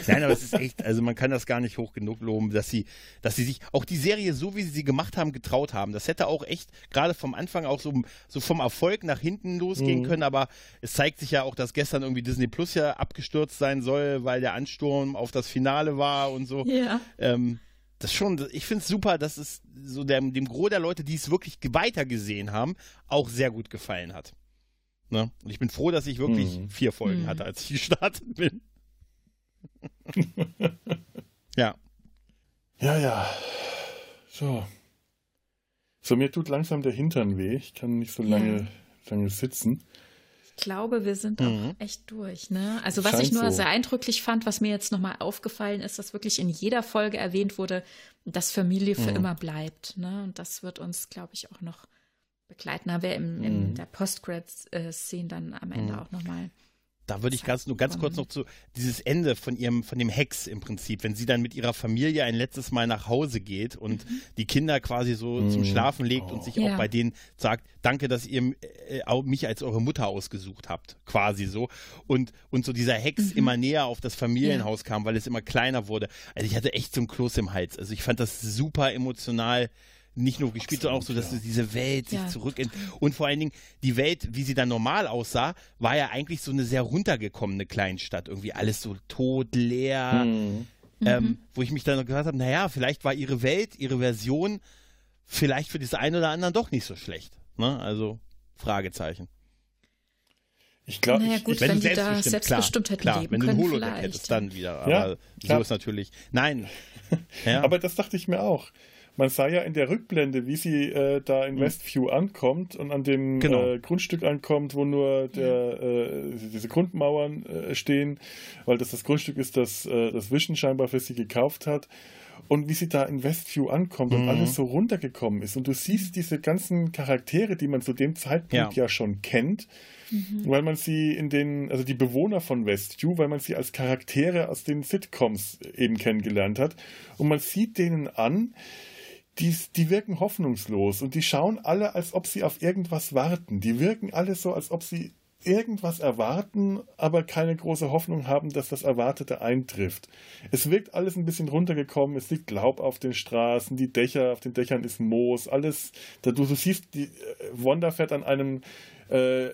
Nein, aber es ist echt, also man kann das gar nicht hoch genug loben, dass sie, dass sie sich auch die Serie so wie sie sie gemacht haben, getraut haben. Das hätte auch echt gerade vom Anfang auch so, so vom Erfolg nach hinten losgehen mhm. können, aber es zeigt sich ja auch, dass gestern irgendwie Disney Plus ja abgestürzt sein soll, weil der Ansturm auf das Finale war und so. Ja. Ähm, das schon, ich finde es super, dass es so dem, dem Gros der Leute, die es wirklich weitergesehen haben, auch sehr gut gefallen hat. Ne? Und ich bin froh, dass ich wirklich mhm. vier Folgen mhm. hatte, als ich gestartet bin. Ja. Ja, ja. So. So, mir tut langsam der Hintern weh. Ich kann nicht so lange, ja. lange sitzen. Ich glaube, wir sind mhm. auch echt durch. Ne? Also was Scheint ich nur so. sehr eindrücklich fand, was mir jetzt nochmal aufgefallen ist, dass wirklich in jeder Folge erwähnt wurde, dass Familie für mhm. immer bleibt. Ne? Und das wird uns, glaube ich, auch noch begleiten. Aber im, in mhm. der Post-Credits-Szene dann am Ende mhm. auch nochmal da würde ich ganz, nur ganz kurz noch zu dieses Ende von ihrem, von dem Hex im Prinzip, wenn sie dann mit ihrer Familie ein letztes Mal nach Hause geht und mhm. die Kinder quasi so mhm. zum Schlafen legt oh. und sich ja. auch bei denen sagt, danke, dass ihr äh, mich als eure Mutter ausgesucht habt, quasi so. Und, und so dieser Hex mhm. immer näher auf das Familienhaus ja. kam, weil es immer kleiner wurde. Also ich hatte echt so ein Kloß im Hals. Also ich fand das super emotional nicht nur gespielt, sondern auch so, dass ja. diese Welt sich ja. zurück in, und vor allen Dingen die Welt, wie sie dann normal aussah, war ja eigentlich so eine sehr runtergekommene Kleinstadt. Irgendwie alles so tot, leer. Mhm. Ähm, mhm. wo ich mich dann gesagt habe, naja, vielleicht war ihre Welt, ihre Version vielleicht für das eine oder andere doch nicht so schlecht. Ne? Also Fragezeichen. Ich glaube, naja, gut, ich, wenn, wenn die da selbstbestimmt hätten klar, leben wenn können, du ein Holodeck hättest, dann wieder. Aber ja, so ist natürlich. Nein. ja. Aber das dachte ich mir auch. Man sah ja in der Rückblende, wie sie äh, da in mhm. Westview ankommt und an dem genau. äh, Grundstück ankommt, wo nur der, äh, diese Grundmauern äh, stehen, weil das das Grundstück ist, das äh, das Vision scheinbar für sie gekauft hat. Und wie sie da in Westview ankommt mhm. und alles so runtergekommen ist. Und du siehst diese ganzen Charaktere, die man zu dem Zeitpunkt ja, ja schon kennt, mhm. weil man sie in den, also die Bewohner von Westview, weil man sie als Charaktere aus den Sitcoms eben kennengelernt hat. Und man sieht denen an, die, die wirken hoffnungslos und die schauen alle, als ob sie auf irgendwas warten. Die wirken alle so, als ob sie irgendwas erwarten, aber keine große Hoffnung haben, dass das Erwartete eintrifft. Es wirkt alles ein bisschen runtergekommen, es liegt Laub auf den Straßen, die Dächer, auf den Dächern ist Moos, alles, du, du siehst, die äh, Wanda fährt an einem äh,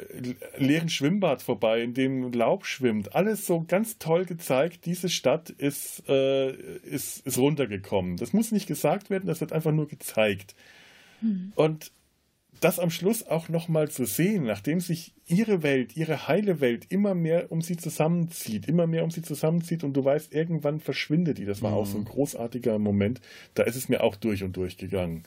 leeren Schwimmbad vorbei, in dem Laub schwimmt. Alles so ganz toll gezeigt. Diese Stadt ist, äh, ist, ist runtergekommen. Das muss nicht gesagt werden, das wird einfach nur gezeigt. Hm. Und das am Schluss auch nochmal zu sehen, nachdem sich ihre Welt, ihre heile Welt immer mehr um sie zusammenzieht, immer mehr um sie zusammenzieht und du weißt, irgendwann verschwindet die. Das war mhm. auch so ein hm. großartiger Moment. Da ist es mir auch durch und durch gegangen.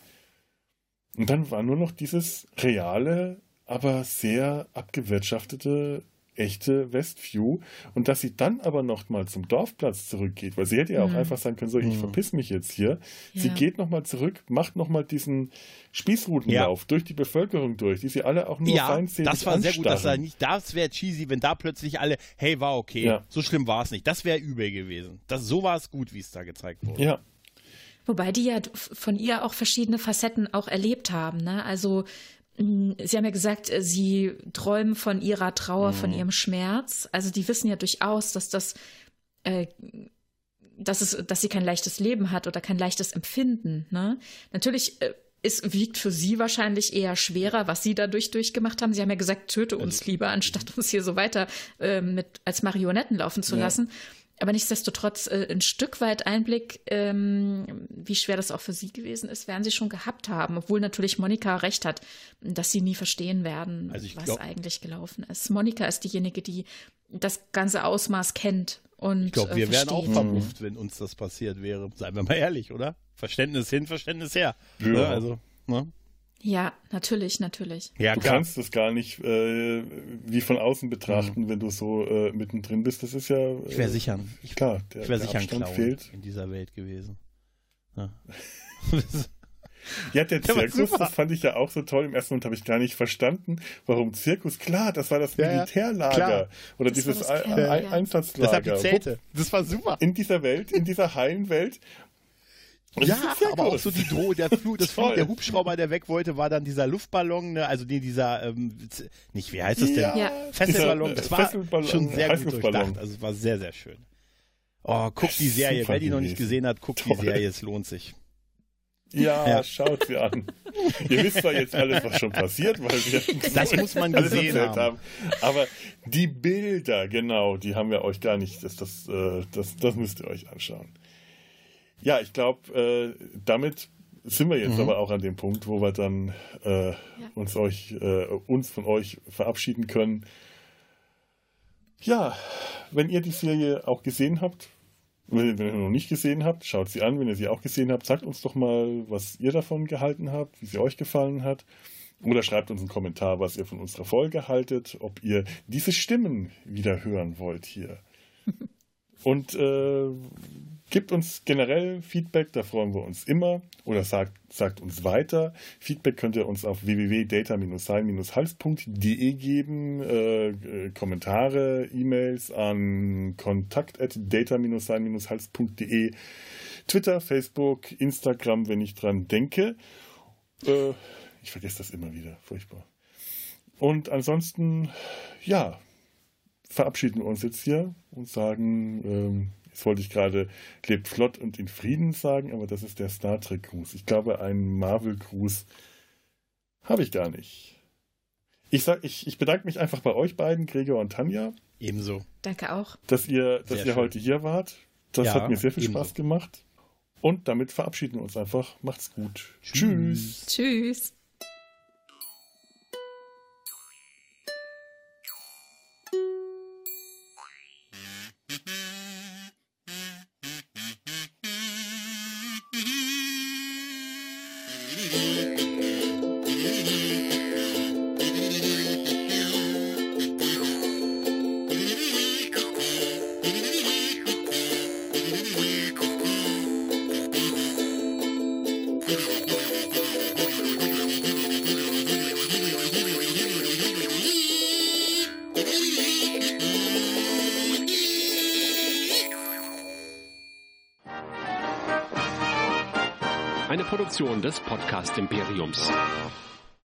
Und dann war nur noch dieses reale, aber sehr abgewirtschaftete echte Westview und dass sie dann aber noch mal zum Dorfplatz zurückgeht, weil sie hätte ja auch mhm. einfach sagen können, so ich mhm. verpiss mich jetzt hier. Ja. Sie geht noch mal zurück, macht noch mal diesen Spießrutenlauf ja. durch die Bevölkerung durch, die sie alle auch nur ja, feindselig das war sehr gut, dass er nicht, das wäre cheesy, wenn da plötzlich alle, hey, war okay, ja. so schlimm war es nicht. Das wäre übel gewesen. Das, so war es gut, wie es da gezeigt wurde. Ja. Wobei die ja von ihr auch verschiedene Facetten auch erlebt haben. Ne? Also Sie haben ja gesagt, äh, Sie träumen von Ihrer Trauer, mhm. von Ihrem Schmerz. Also die wissen ja durchaus, dass das, äh, dass es, dass sie kein leichtes Leben hat oder kein leichtes Empfinden. Ne? Natürlich äh, es wiegt für Sie wahrscheinlich eher schwerer, was Sie dadurch durchgemacht haben. Sie haben ja gesagt, töte uns also lieber, anstatt uns hier so weiter äh, mit als Marionetten laufen zu ja. lassen. Aber nichtsdestotrotz äh, ein Stück weit Einblick, ähm, wie schwer das auch für sie gewesen ist, werden sie schon gehabt haben. Obwohl natürlich Monika recht hat, dass sie nie verstehen werden, also was glaub, eigentlich gelaufen ist. Monika ist diejenige, die das ganze Ausmaß kennt. Und, ich glaube, wir äh, wären auch verblüfft, wenn uns das passiert wäre. Seien wir mal ehrlich, oder? Verständnis hin, Verständnis her. Ja. Ne? Also, ne? Ja, natürlich, natürlich. Ja, du klar. kannst es gar nicht äh, wie von außen betrachten, mhm. wenn du so äh, mittendrin bist. Das ist ja. Äh, ich wäre sicher. Ich, klar, der, ich wäre sicher ein Clown fehlt. in dieser Welt gewesen. Ja. Ja, der Zirkus, das fand ich ja auch so toll. Im ersten Moment habe ich gar nicht verstanden, warum Zirkus. Klar, das war das Militärlager ja, oder das dieses Einsatzlager. Das, Zelte. das war super. In dieser Welt, in dieser heilen Welt, ja, aber auch so die Droh, der Flug, das Flug, der Hubschrauber, der weg wollte, war dann dieser Luftballon, ne? also nee, dieser, ähm, nicht, wie heißt das denn? Ja. Fesselballon, das war schon sehr gut durchdacht, also es war sehr, sehr schön. Oh, guck die Serie, wer die noch nicht gesehen hat, guck Toll. die Serie, es lohnt sich. Ja, ja, schaut sie an. Ihr wisst zwar jetzt alles, was schon passiert, weil wir das muss man gesehen haben. haben. Aber die Bilder, genau, die haben wir euch gar nicht. Das, das, äh, das, das müsst ihr euch anschauen. Ja, ich glaube, äh, damit sind wir jetzt mhm. aber auch an dem Punkt, wo wir dann äh, ja. uns, euch, äh, uns von euch verabschieden können. Ja, wenn ihr die Serie auch gesehen habt, wenn, wenn ihr noch nicht gesehen habt, schaut sie an. Wenn ihr sie auch gesehen habt, sagt uns doch mal, was ihr davon gehalten habt, wie sie euch gefallen hat. Oder schreibt uns einen Kommentar, was ihr von unserer Folge haltet, ob ihr diese Stimmen wieder hören wollt hier. Und äh, Gebt uns generell Feedback, da freuen wir uns immer. Oder sagt, sagt uns weiter. Feedback könnt ihr uns auf www.data-sein-hals.de geben. Äh, äh, Kommentare, E-Mails an kontakt.data-sein-hals.de. Twitter, Facebook, Instagram, wenn ich dran denke. Äh, ich vergesse das immer wieder. Furchtbar. Und ansonsten, ja, verabschieden wir uns jetzt hier und sagen, ähm, Jetzt wollte ich gerade lebt flott und in Frieden sagen, aber das ist der Star Trek Gruß. Ich glaube, einen Marvel Gruß habe ich gar nicht. Ich, sag, ich, ich bedanke mich einfach bei euch beiden, Gregor und Tanja. Ebenso. Danke auch. Dass ihr, dass ihr heute hier wart. Das ja, hat mir sehr viel ebenso. Spaß gemacht. Und damit verabschieden wir uns einfach. Macht's gut. Tschüss. Tschüss. Produktion Imperiums.